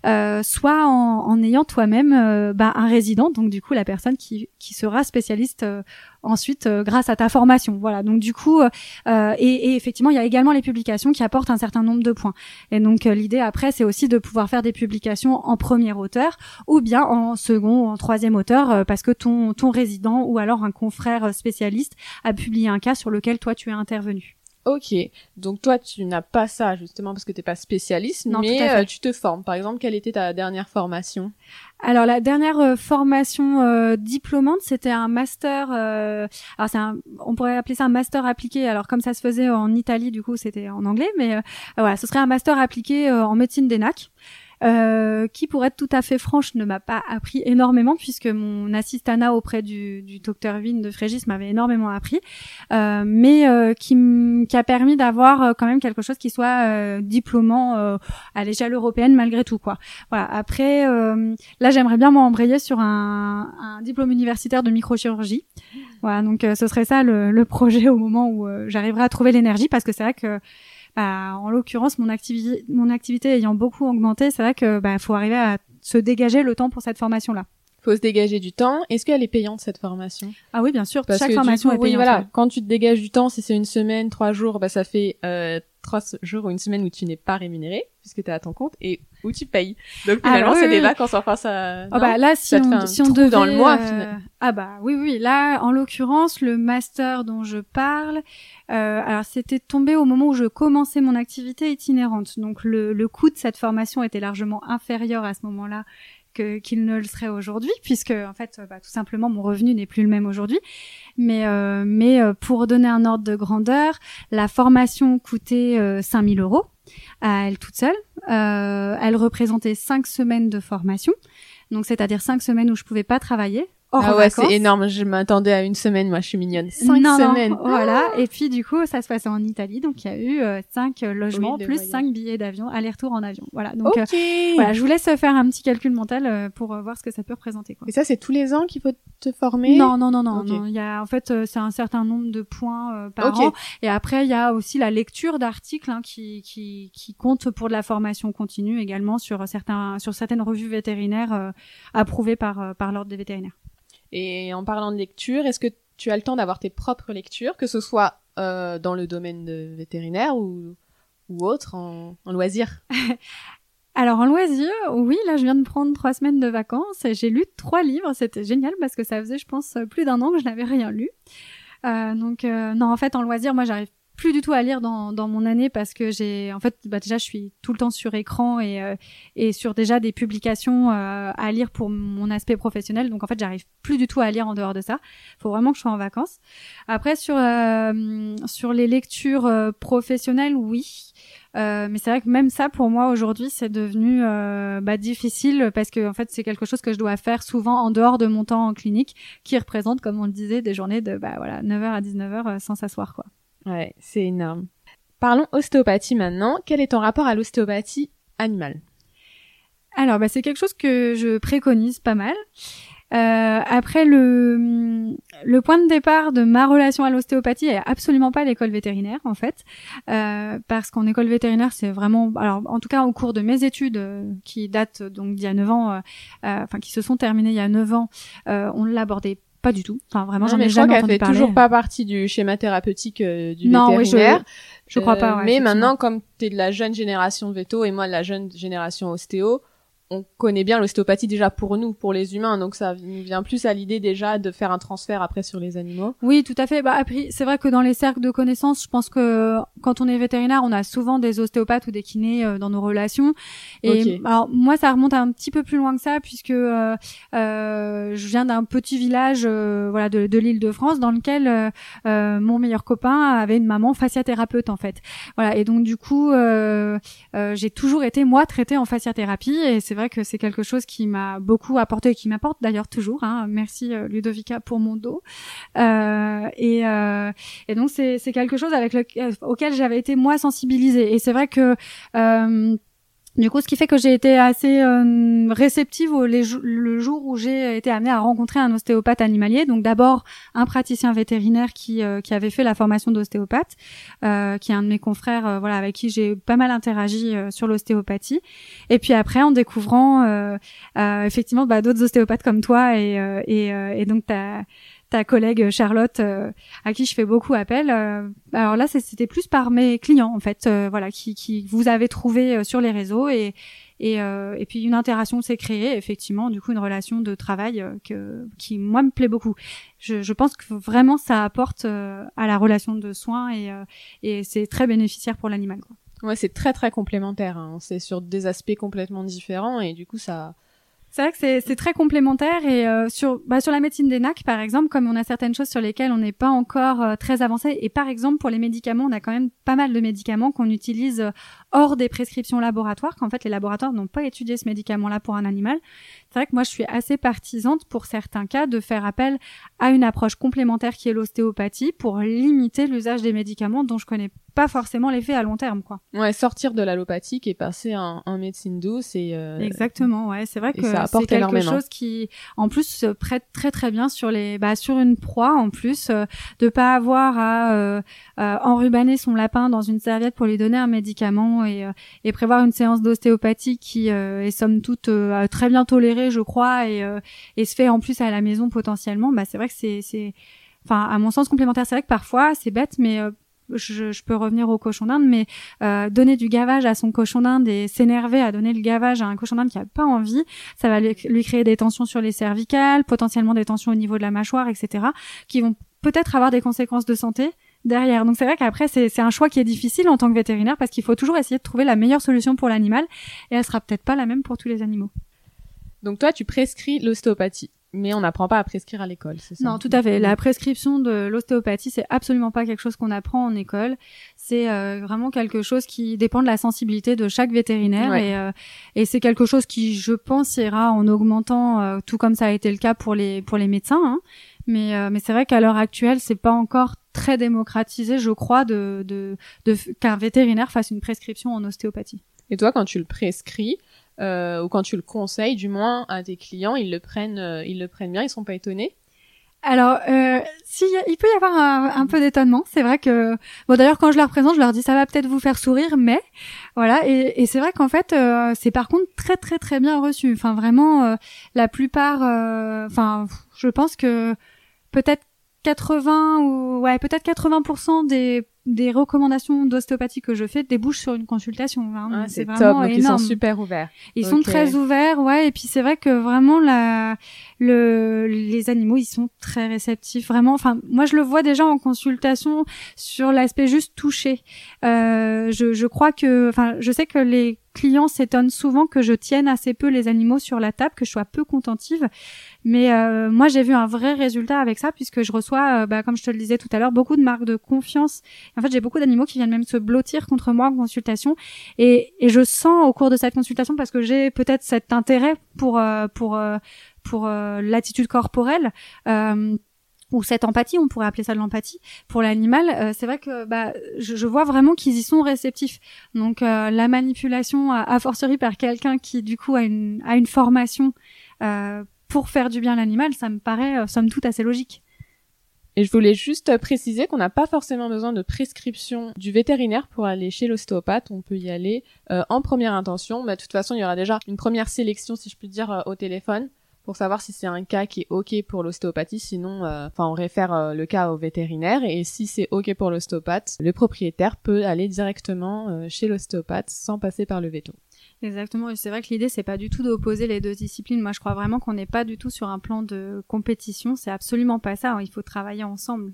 euh, soit en, en ayant toi-même euh, bah, un résident, donc du coup la personne qui, qui sera spécialiste euh, ensuite euh, grâce à ta formation. Voilà, donc du coup, et, et, effectivement, il y a également les publications qui apportent un certain nombre de points. Et donc l'idée après, c'est aussi de pouvoir faire des publications en premier auteur ou bien en second ou en troisième auteur parce que ton, ton résident ou alors un confrère spécialiste a publié un cas sur lequel toi tu es intervenu. Ok, donc toi tu n'as pas ça justement parce que tu n'es pas spécialiste, mais euh, tu te formes. Par exemple, quelle était ta dernière formation? Alors la dernière euh, formation euh, diplômante, c'était un master. alors c'est un, on pourrait appeler ça un master appliqué. Alors comme ça se faisait en Italie, du coup c'était en anglais, mais voilà, ce serait un master appliqué en médecine d'ENAC. Euh, qui, pour être tout à fait franche, ne m'a pas appris énormément puisque mon assistana auprès du, du docteur Vin de Frégis m'avait énormément appris, euh, mais euh, qui, qui, a permis d'avoir euh, quand même quelque chose qui soit euh, diplômant à l'échelle européenne malgré tout quoi. Voilà. Après, là, j'aimerais bien m'embrayer sur un, un, diplôme universitaire de microchirurgie. Voilà, donc ce serait ça le, le projet au moment où j'arriverai à trouver l'énergie parce que c'est vrai que en l'occurrence, mon activité, mon activité ayant beaucoup augmenté, c'est vrai que bah, faut arriver à se dégager le temps pour cette formation-là faut se dégager du temps. Est-ce qu'elle est payante cette formation? Ah oui, bien sûr. Parce Chaque formation est payante. Oui, voilà. Quand tu te dégages du temps, si c'est une semaine, trois jours, bah ça fait euh, trois jours ou une semaine où tu n'es pas rémunéré puisque tu es à ton compte et où tu payes. Donc finalement, c'est des vacances enfin ça. Oh bah là, si on, si on devait dans le mois. Euh, ah bah oui, oui. Là, en l'occurrence, le master dont je parle, euh, alors c'était tombé au moment où je commençais mon activité itinérante. Donc le, le coût de cette formation était largement inférieur à ce moment-là qu'il ne le serait aujourd'hui, puisque en fait, bah, tout simplement, mon revenu n'est plus le même aujourd'hui. Mais, euh, mais euh, pour donner un ordre de grandeur, la formation coûtait euh, 5000 euros à elle toute seule. Euh, elle représentait cinq semaines de formation, donc c'est-à-dire cinq semaines où je pouvais pas travailler, ah ouais, c'est énorme. Je m'attendais à une semaine. Moi, je suis mignonne. Cinq semaines. *laughs* voilà. Et puis, du coup, ça se passait en Italie. Donc, il y a eu euh, cinq euh, logements plus cinq billets d'avion, aller-retour en avion. Voilà. Donc, euh, voilà, je vous laisse faire un petit calcul mental pour voir ce que ça peut représenter. Quoi. Et ça, c'est tous les ans qu'il faut te former? Non, non, non, non. Il y a, en fait, c'est un certain nombre de points par an. Et après, il y a aussi la lecture d'articles hein, qui, qui, qui compte pour de la formation continue également sur certains, sur certaines revues vétérinaires approuvées par, par l'ordre des vétérinaires. Et en parlant de lecture, est-ce que tu as le temps d'avoir tes propres lectures, que ce soit euh, dans le domaine de vétérinaire ou, ou autre, en, loisir? *laughs* Alors en loisir, oui, là je viens de prendre trois semaines de vacances et j'ai lu trois livres. C'était génial parce que ça faisait, je pense, plus d'un an que je n'avais rien lu. Euh, donc euh, non, en fait, en loisir, moi j'arrive plus du tout à lire dans, dans mon année parce que j'ai en fait bah déjà je suis tout le temps sur écran et euh, et sur déjà des publications euh, à lire pour mon aspect professionnel. Donc en fait j'arrive plus du tout à lire en dehors de ça. Faut vraiment que je sois en vacances. Après sur euh, sur les lectures professionnelles oui. Mais c'est vrai que même ça pour moi aujourd'hui c'est devenu bah, difficile parce que en fait c'est quelque chose que je dois faire souvent en dehors de mon temps en clinique qui représente comme on le disait des journées de bah voilà 9h à 19h sans s'asseoir quoi. Ouais, c'est énorme. Parlons ostéopathie maintenant. Quel est ton rapport à l'ostéopathie animale? Alors, bah, c'est quelque chose que je préconise pas mal. Euh, après, le, le point de départ de ma relation à l'ostéopathie est absolument pas l'école vétérinaire, en fait. Euh, parce qu'en école vétérinaire, c'est vraiment... Alors, en tout cas, au cours de mes études, euh, qui datent donc d'il y a 9 ans, euh, euh, enfin, qui se sont terminées il y a 9 ans, on l'abordait pas du tout. Enfin, vraiment, j'en ai jamais entendu fait toujours pas partie du schéma thérapeutique euh, du non, vétérinaire. Oui, je, je crois pas. Ouais, mais maintenant, comme tu es de la jeune génération veto et moi de la jeune génération ostéo, on connaît bien l'ostéopathie déjà pour nous, pour les humains, donc ça nous vient plus à l'idée déjà de faire un transfert après sur les animaux. Oui, tout à fait. Bah après, c'est vrai que dans les cercles de connaissances, je pense que quand on est vétérinaire, on a souvent des ostéopathes ou des kinés euh, dans nos relations. Et alors moi, ça remonte un petit peu plus loin que ça, puisque euh, euh, je viens d'un petit village, euh, voilà, de, de l'île de France, dans lequel mon meilleur copain avait une maman fasciathérapeute en fait. Voilà, et donc du coup, j'ai toujours été moi traitée en fasciathérapie, et c'est vrai que c'est quelque chose qui m'a beaucoup apporté et qui m'apporte d'ailleurs toujours. Hein. Merci Ludovica pour mon dos. et, et donc c'est quelque chose avec le, auquel j'avais été moi sensibilisée. Et c'est vrai que du coup, ce qui fait que j'ai été assez euh, réceptive au, le jour où j'ai été amenée à rencontrer un ostéopathe animalier. Donc d'abord un praticien vétérinaire qui, euh, qui avait fait la formation d'ostéopathe, euh, qui est un de mes confrères, euh, voilà, avec qui j'ai pas mal interagi sur l'ostéopathie. Et puis après, en découvrant effectivement bah, d'autres ostéopathes comme toi et, et, et donc t'as ta collègue Charlotte euh, à qui je fais beaucoup appel. Euh, alors là, c'était plus par mes clients en fait, euh, voilà, qui, qui vous avez trouvé sur les réseaux et et, et puis une interaction s'est créée, effectivement, du coup une relation de travail que qui moi me plaît beaucoup. Je, je pense que vraiment ça apporte à la relation de soins et et c'est très bénéficiaire pour l'animal. Ouais, c'est très très complémentaire. Hein. C'est sur des aspects complètement différents et du coup ça c'est vrai que c'est très complémentaire et euh, sur bah, sur la médecine des NAC par exemple, comme on a certaines choses sur lesquelles on n'est pas encore euh, très avancé. Et par exemple pour les médicaments, on a quand même pas mal de médicaments qu'on utilise euh, hors des prescriptions laboratoires, qu'en fait les laboratoires n'ont pas étudié ce médicament-là pour un animal. C'est vrai que moi je suis assez partisante pour certains cas de faire appel à une approche complémentaire qui est l'ostéopathie pour limiter l'usage des médicaments dont je connais pas forcément l'effet à long terme, quoi. Ouais, sortir de l'allopathique et passer en, médecine douce et euh, exactement, ouais, c'est vrai que c'est quelque chose qui, en plus, se prête très très bien sur les, bah, sur une proie en plus, euh, de pas avoir à euh, enrubaner son lapin dans une serviette pour lui donner un médicament et, et prévoir une séance d'ostéopathie qui est somme toute très bien tolérée, je crois, et, et se fait en plus à la maison potentiellement. Bah, c'est vrai que c'est, c'est, enfin, à mon sens complémentaire. C'est vrai que parfois, c'est bête, mais je, je, peux revenir au cochon d'Inde, mais euh, donner du gavage à son cochon d'Inde et s'énerver à donner le gavage à un cochon d'Inde qui a pas envie, ça va lui, créer des tensions sur les cervicales, potentiellement des tensions au niveau de la mâchoire, etc., qui vont peut-être avoir des conséquences de santé derrière. Donc c'est vrai qu'après c'est un choix qui est difficile en tant que vétérinaire parce qu'il faut toujours essayer de trouver la meilleure solution pour l'animal et elle sera peut-être pas la même pour tous les animaux. Donc toi tu prescris l'ostéopathie mais on n'apprend pas à prescrire à l'école, c'est ça? Non, tout à fait. La prescription de l'ostéopathie, c'est absolument pas quelque chose qu'on apprend en école. C'est euh, vraiment quelque chose qui dépend de la sensibilité de chaque vétérinaire et, euh, et c'est quelque chose qui, je pense, ira en augmentant, euh, tout comme ça a été le cas pour les pour les médecins. Hein. Mais mais c'est vrai qu'à l'heure actuelle, c'est pas encore très démocratisé, je crois, de, de, de qu'un vétérinaire fasse une prescription en ostéopathie. Et toi, quand tu le prescris, euh, ou quand tu le conseilles, du moins à tes clients, ils le prennent, euh, ils le prennent bien, ils sont pas étonnés? Alors, euh, si, il peut y avoir un, peu d'étonnement. C'est vrai que, bon, d'ailleurs, quand je leur présente, je leur dis ça va peut-être vous faire sourire, mais voilà. Et, c'est vrai qu'en fait, euh, c'est par contre très très très bien reçu. Enfin, vraiment, la plupart, enfin, je pense que peut-être 80 ou ouais, peut-être 80% des des recommandations d'ostéopathie que je fais débouchent sur une consultation. Hein. Ah, c'est vraiment top, Ils sont super ouverts. Ils sont très ouverts, ouais. Et puis c'est vrai que vraiment la, le, les animaux, ils sont très réceptifs. Vraiment, enfin, moi je le vois déjà en consultation sur l'aspect juste touché. Euh, je, je crois que, enfin, je sais que les clients s'étonnent souvent que je tienne assez peu les animaux sur la table, que je sois peu contentive. Mais euh, moi, j'ai vu un vrai résultat avec ça, puisque je reçois, euh, bah, comme je te le disais tout à l'heure, beaucoup de marques de confiance. En fait, j'ai beaucoup d'animaux qui viennent même se blottir contre moi en consultation, et, et je sens au cours de cette consultation, parce que j'ai peut-être cet intérêt pour euh, pour pour l'attitude corporelle ou cette empathie, on pourrait appeler ça de l'empathie pour l'animal, euh, c'est vrai que bah, je, je vois vraiment qu'ils y sont réceptifs. Donc euh, la manipulation, a fortiori par quelqu'un qui du coup a une, a une formation euh, pour faire du bien à l'animal, ça me paraît somme toute assez logique. Et je voulais juste préciser qu'on n'a pas forcément besoin de prescription du vétérinaire pour aller chez l'ostéopathe. On peut y aller en première intention. Mais de toute façon, il y aura déjà une première sélection, si je puis dire, au téléphone pour savoir si c'est un cas qui est ok pour l'ostéopathie. Sinon, euh, enfin, on réfère euh, le cas au vétérinaire et si c'est ok pour l'ostéopathe, le propriétaire peut aller directement euh, chez l'ostéopathe sans passer par le veto. Exactement. Et c'est vrai que l'idée c'est pas du tout d'opposer les deux disciplines. Moi, je crois vraiment qu'on n'est pas du tout sur un plan de compétition. C'est absolument pas ça. Il faut travailler ensemble.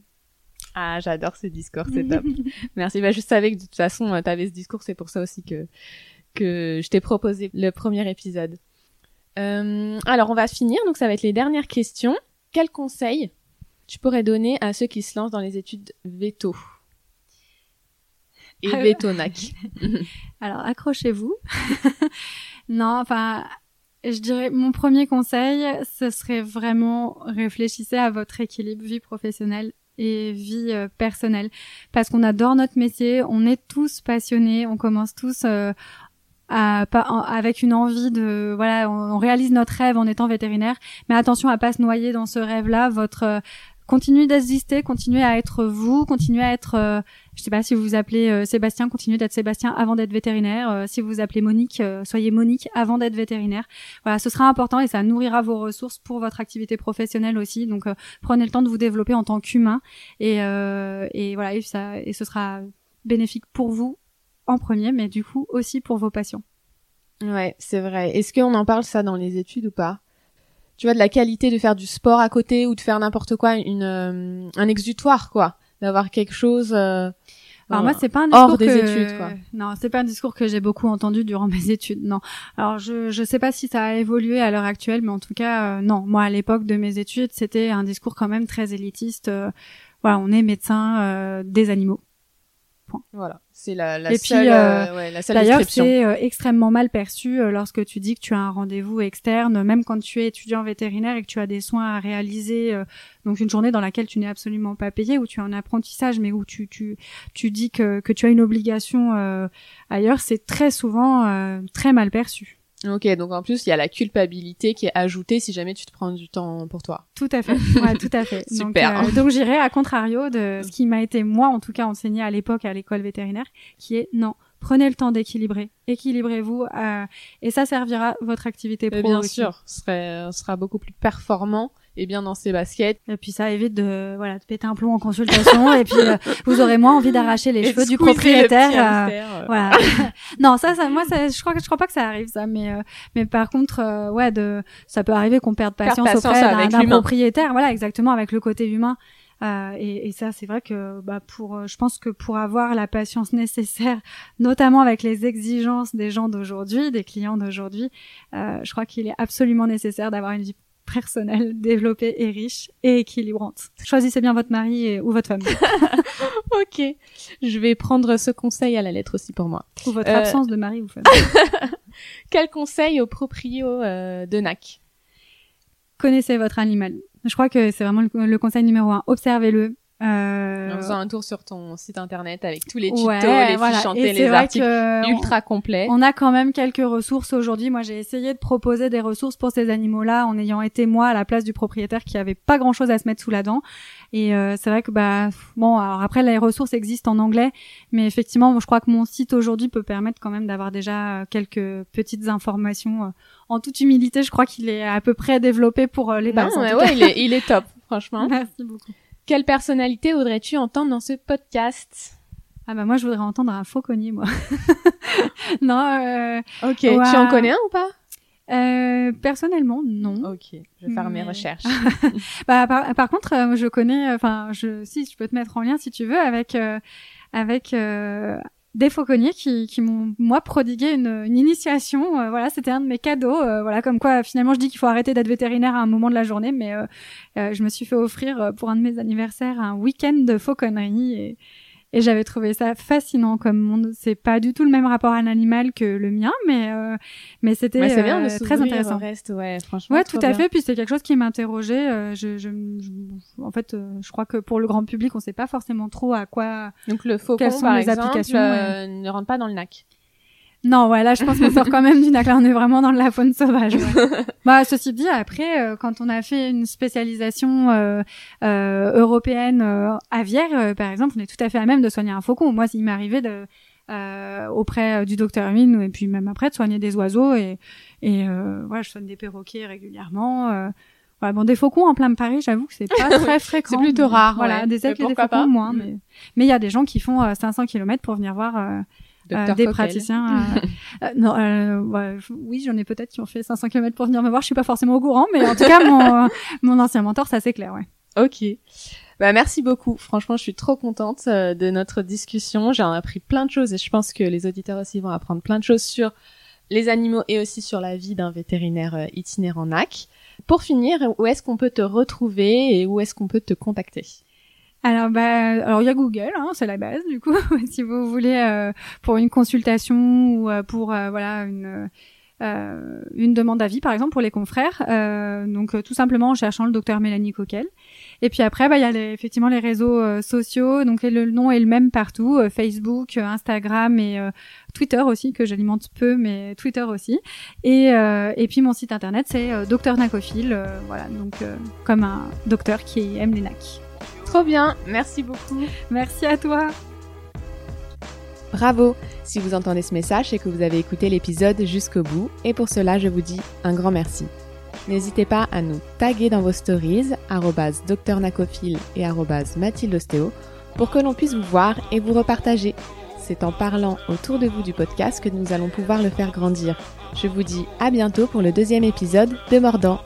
Ah, j'adore ce discours, c'est top. *laughs* Merci. Bah, je savais que de toute façon, tu avais ce discours, c'est pour ça aussi que que je t'ai proposé le premier épisode. Euh, alors, on va finir. Donc, ça va être les dernières questions. Quels conseils tu pourrais donner à ceux qui se lancent dans les études veto et ah, veto-nac? *laughs* Alors, accrochez-vous. *laughs* non, enfin, je dirais mon premier conseil, ce serait vraiment réfléchissez à votre équilibre vie professionnelle et vie euh, personnelle parce qu'on adore notre métier, on est tous passionnés, on commence tous euh, à, avec une envie de voilà, on, réalise notre rêve en étant vétérinaire, mais attention à pas se noyer dans ce rêve-là, votre continuez d'exister, continuez à être vous, continuez à être, euh, je sais pas si vous vous appelez euh, Sébastien, continuez d'être Sébastien avant d'être vétérinaire. Euh, si vous vous appelez Monique, soyez Monique avant d'être vétérinaire. Voilà, ce sera important et ça nourrira vos ressources pour votre activité professionnelle aussi. Donc prenez le temps de vous développer en tant qu'humain et, et voilà, et ça, et ce sera bénéfique pour vous en premier, mais du coup aussi pour vos patients. Ouais, c'est vrai. Est-ce qu'on en parle ça dans les études ou pas? Tu vois, de la qualité de faire du sport à côté ou de faire n'importe quoi, une, euh, un exutoire, quoi. D'avoir quelque chose. Euh, alors moi, c'est pas un discours hors des que... études, quoi. Non, c'est pas un discours que j'ai beaucoup entendu durant *laughs* mes études. Non. Alors je je sais pas si ça a évolué à l'heure actuelle, mais en tout cas, euh, non. Moi, à l'époque de mes études, c'était un discours quand même très élitiste. voilà, on est médecin des animaux. Voilà, c'est la, la, seule, euh, euh, ouais, la seule D'ailleurs, c'est euh, extrêmement mal perçu lorsque tu dis que tu as un rendez-vous externe, même quand tu es étudiant vétérinaire et que tu as des soins à réaliser, donc une journée dans laquelle tu n'es absolument pas payé, où tu es en apprentissage, mais où tu tu tu dis que que tu as une obligation ailleurs, c'est très souvent très mal perçu. Ok, donc en plus, il y a la culpabilité qui est ajoutée si jamais tu te prends du temps pour toi. Tout à fait, *laughs* ouais, tout à fait. Super. Donc, euh, donc j'irai à contrario de ce qui m'a été, moi en tout cas, enseigné à l'époque à l'école vétérinaire, qui est non, prenez le temps d'équilibrer, équilibrez-vous, euh, et ça servira votre activité pro. bien sûr, ce sera, sera beaucoup plus performant et bien dans ses baskets. Et puis ça évite de voilà de péter un plomb en consultation et puis euh, vous aurez moins envie d'arracher les cheveux du propriétaire. Euh, euh. voilà. *laughs* non, ça ça moi ça, je crois que je crois pas que ça arrive ça mais mais par contre ouais de ça peut arriver qu'on perde patience, auprès d'un propriétaire voilà exactement avec le côté humain. Euh, et, et, ça, c'est vrai que bah, pour, je pense que pour avoir la patience nécessaire, notamment avec les exigences des gens d'aujourd'hui, des clients d'aujourd'hui, euh, je crois qu'il est absolument nécessaire d'avoir une vie personnelle, développée et riche et équilibrante. Choisissez bien votre mari ou votre femme. *laughs* ok, je vais prendre ce conseil à la lettre aussi pour moi. Ou votre euh, absence de mari ou femme. *laughs* Quel conseil aux proprios euh, de NAC Connaissez votre animal. Je crois que c'est vraiment le conseil numéro un. Observez-le, euh... En faisant un tour sur ton site internet avec tous les tutos, les fiches chantées, les articles ultra complets. On a quand même quelques ressources aujourd'hui. Moi, j'ai essayé de proposer des ressources pour ces animaux-là en ayant été moi à la place du propriétaire qui avait pas grand-chose à se mettre sous la dent. Et euh, c'est vrai que bah bon, alors après les ressources existent en anglais, mais effectivement, je crois que mon site aujourd'hui peut permettre quand même d'avoir déjà euh, quelques petites informations. Euh, en toute humilité, je crois qu'il est à peu près développé pour les bases. ouais, ouais, il est, il est top, franchement. *laughs* Merci beaucoup. Quelle personnalité voudrais-tu entendre dans ce podcast? Ah bah moi je voudrais entendre un fauconnier moi. *laughs* non. Euh... Ok. Tu en connais un ou pas? Euh, personnellement, non. Ok, je vais faire mes recherches. *laughs* bah, par, contre, euh, je connais, enfin, je, si, je peux te mettre en lien si tu veux avec, euh, avec euh, des fauconniers qui, m'ont moi prodigué une, initiation. Euh, voilà, c'était un de mes cadeaux. Euh, voilà, comme quoi finalement je dis qu'il faut arrêter d'être vétérinaire à un moment de la journée, mais euh, je me suis fait offrir pour un de mes anniversaires un week-end de fauconnerie et j'avais trouvé ça fascinant comme monde. C'est pas du tout le même rapport à l'animal que le mien, mais euh, mais c'était euh, très intéressant. Reste, ouais, franchement. Ouais, tout à fait. Puis c'est quelque chose qui m'interrogeait. Euh, je, je, en fait, je crois que pour le grand public, on sait pas forcément trop à quoi. Donc le faucon, sont par les exemple, applications, ne rentre pas dans le NAC. Non, ouais, là, je pense qu'on sort quand même du. Là, on est vraiment dans la faune sauvage. *laughs* bah, ceci dit, après, euh, quand on a fait une spécialisation euh, euh, européenne aviaire, par exemple, on est tout à fait à même de soigner un faucon. Moi, il m'est arrivé de auprès du docteur Hermine et puis même après de soigner des oiseaux et et voilà, je soigne des perroquets régulièrement. Voilà, bon, des faucons en plein Paris, j'avoue que c'est pas *laughs* très fréquent. c'est plutôt rare. Voilà, des aigles et des faucons moins, mm. mais mais il y a des gens qui font 500 km pour venir voir euh, des praticiens. Euh, *laughs* euh, non, oui, j'en ai peut-être qui ont fait 500 km pour venir me voir. Je suis pas forcément au courant, mais en tout cas, mon, *laughs* mon ancien mentor, ça c'est clair, ouais. Ok. Bah merci beaucoup. Franchement, je suis trop contente de notre discussion. J'ai appris plein de choses et je pense que les auditeurs aussi vont apprendre plein de choses sur les animaux et aussi sur la vie d'un vétérinaire itinérant NAC. Pour finir, où est-ce qu'on peut te retrouver et où est-ce qu'on peut te contacter? Alors bah alors il y a Google, hein, c'est la base du coup. *laughs* si vous voulez euh, pour une consultation ou euh, pour euh, voilà une euh, une demande d'avis, par exemple, pour les confrères. Euh, donc, tout simplement en cherchant le docteur Mélanie Coquel. Et puis après, bah, il y a les, effectivement les réseaux sociaux. Donc, le nom est le même partout Facebook, Instagram et Twitter aussi, que j'alimente peu, mais Twitter aussi. Et, et puis, mon site internet, c'est Docteur Nacophile. voilà, donc comme un docteur qui aime les nacs. Trop bien, merci beaucoup. Merci à toi. Bravo Si vous entendez ce message, c'est que vous avez écouté l'épisode jusqu'au bout, et pour cela, je vous dis un grand merci. N'hésitez pas à nous taguer dans vos stories, @docteurnacophile et @mathildostéo, pour que l'on puisse vous voir et vous repartager. C'est en parlant autour de vous du podcast que nous allons pouvoir le faire grandir. Je vous dis à bientôt pour le deuxième épisode de Mordant.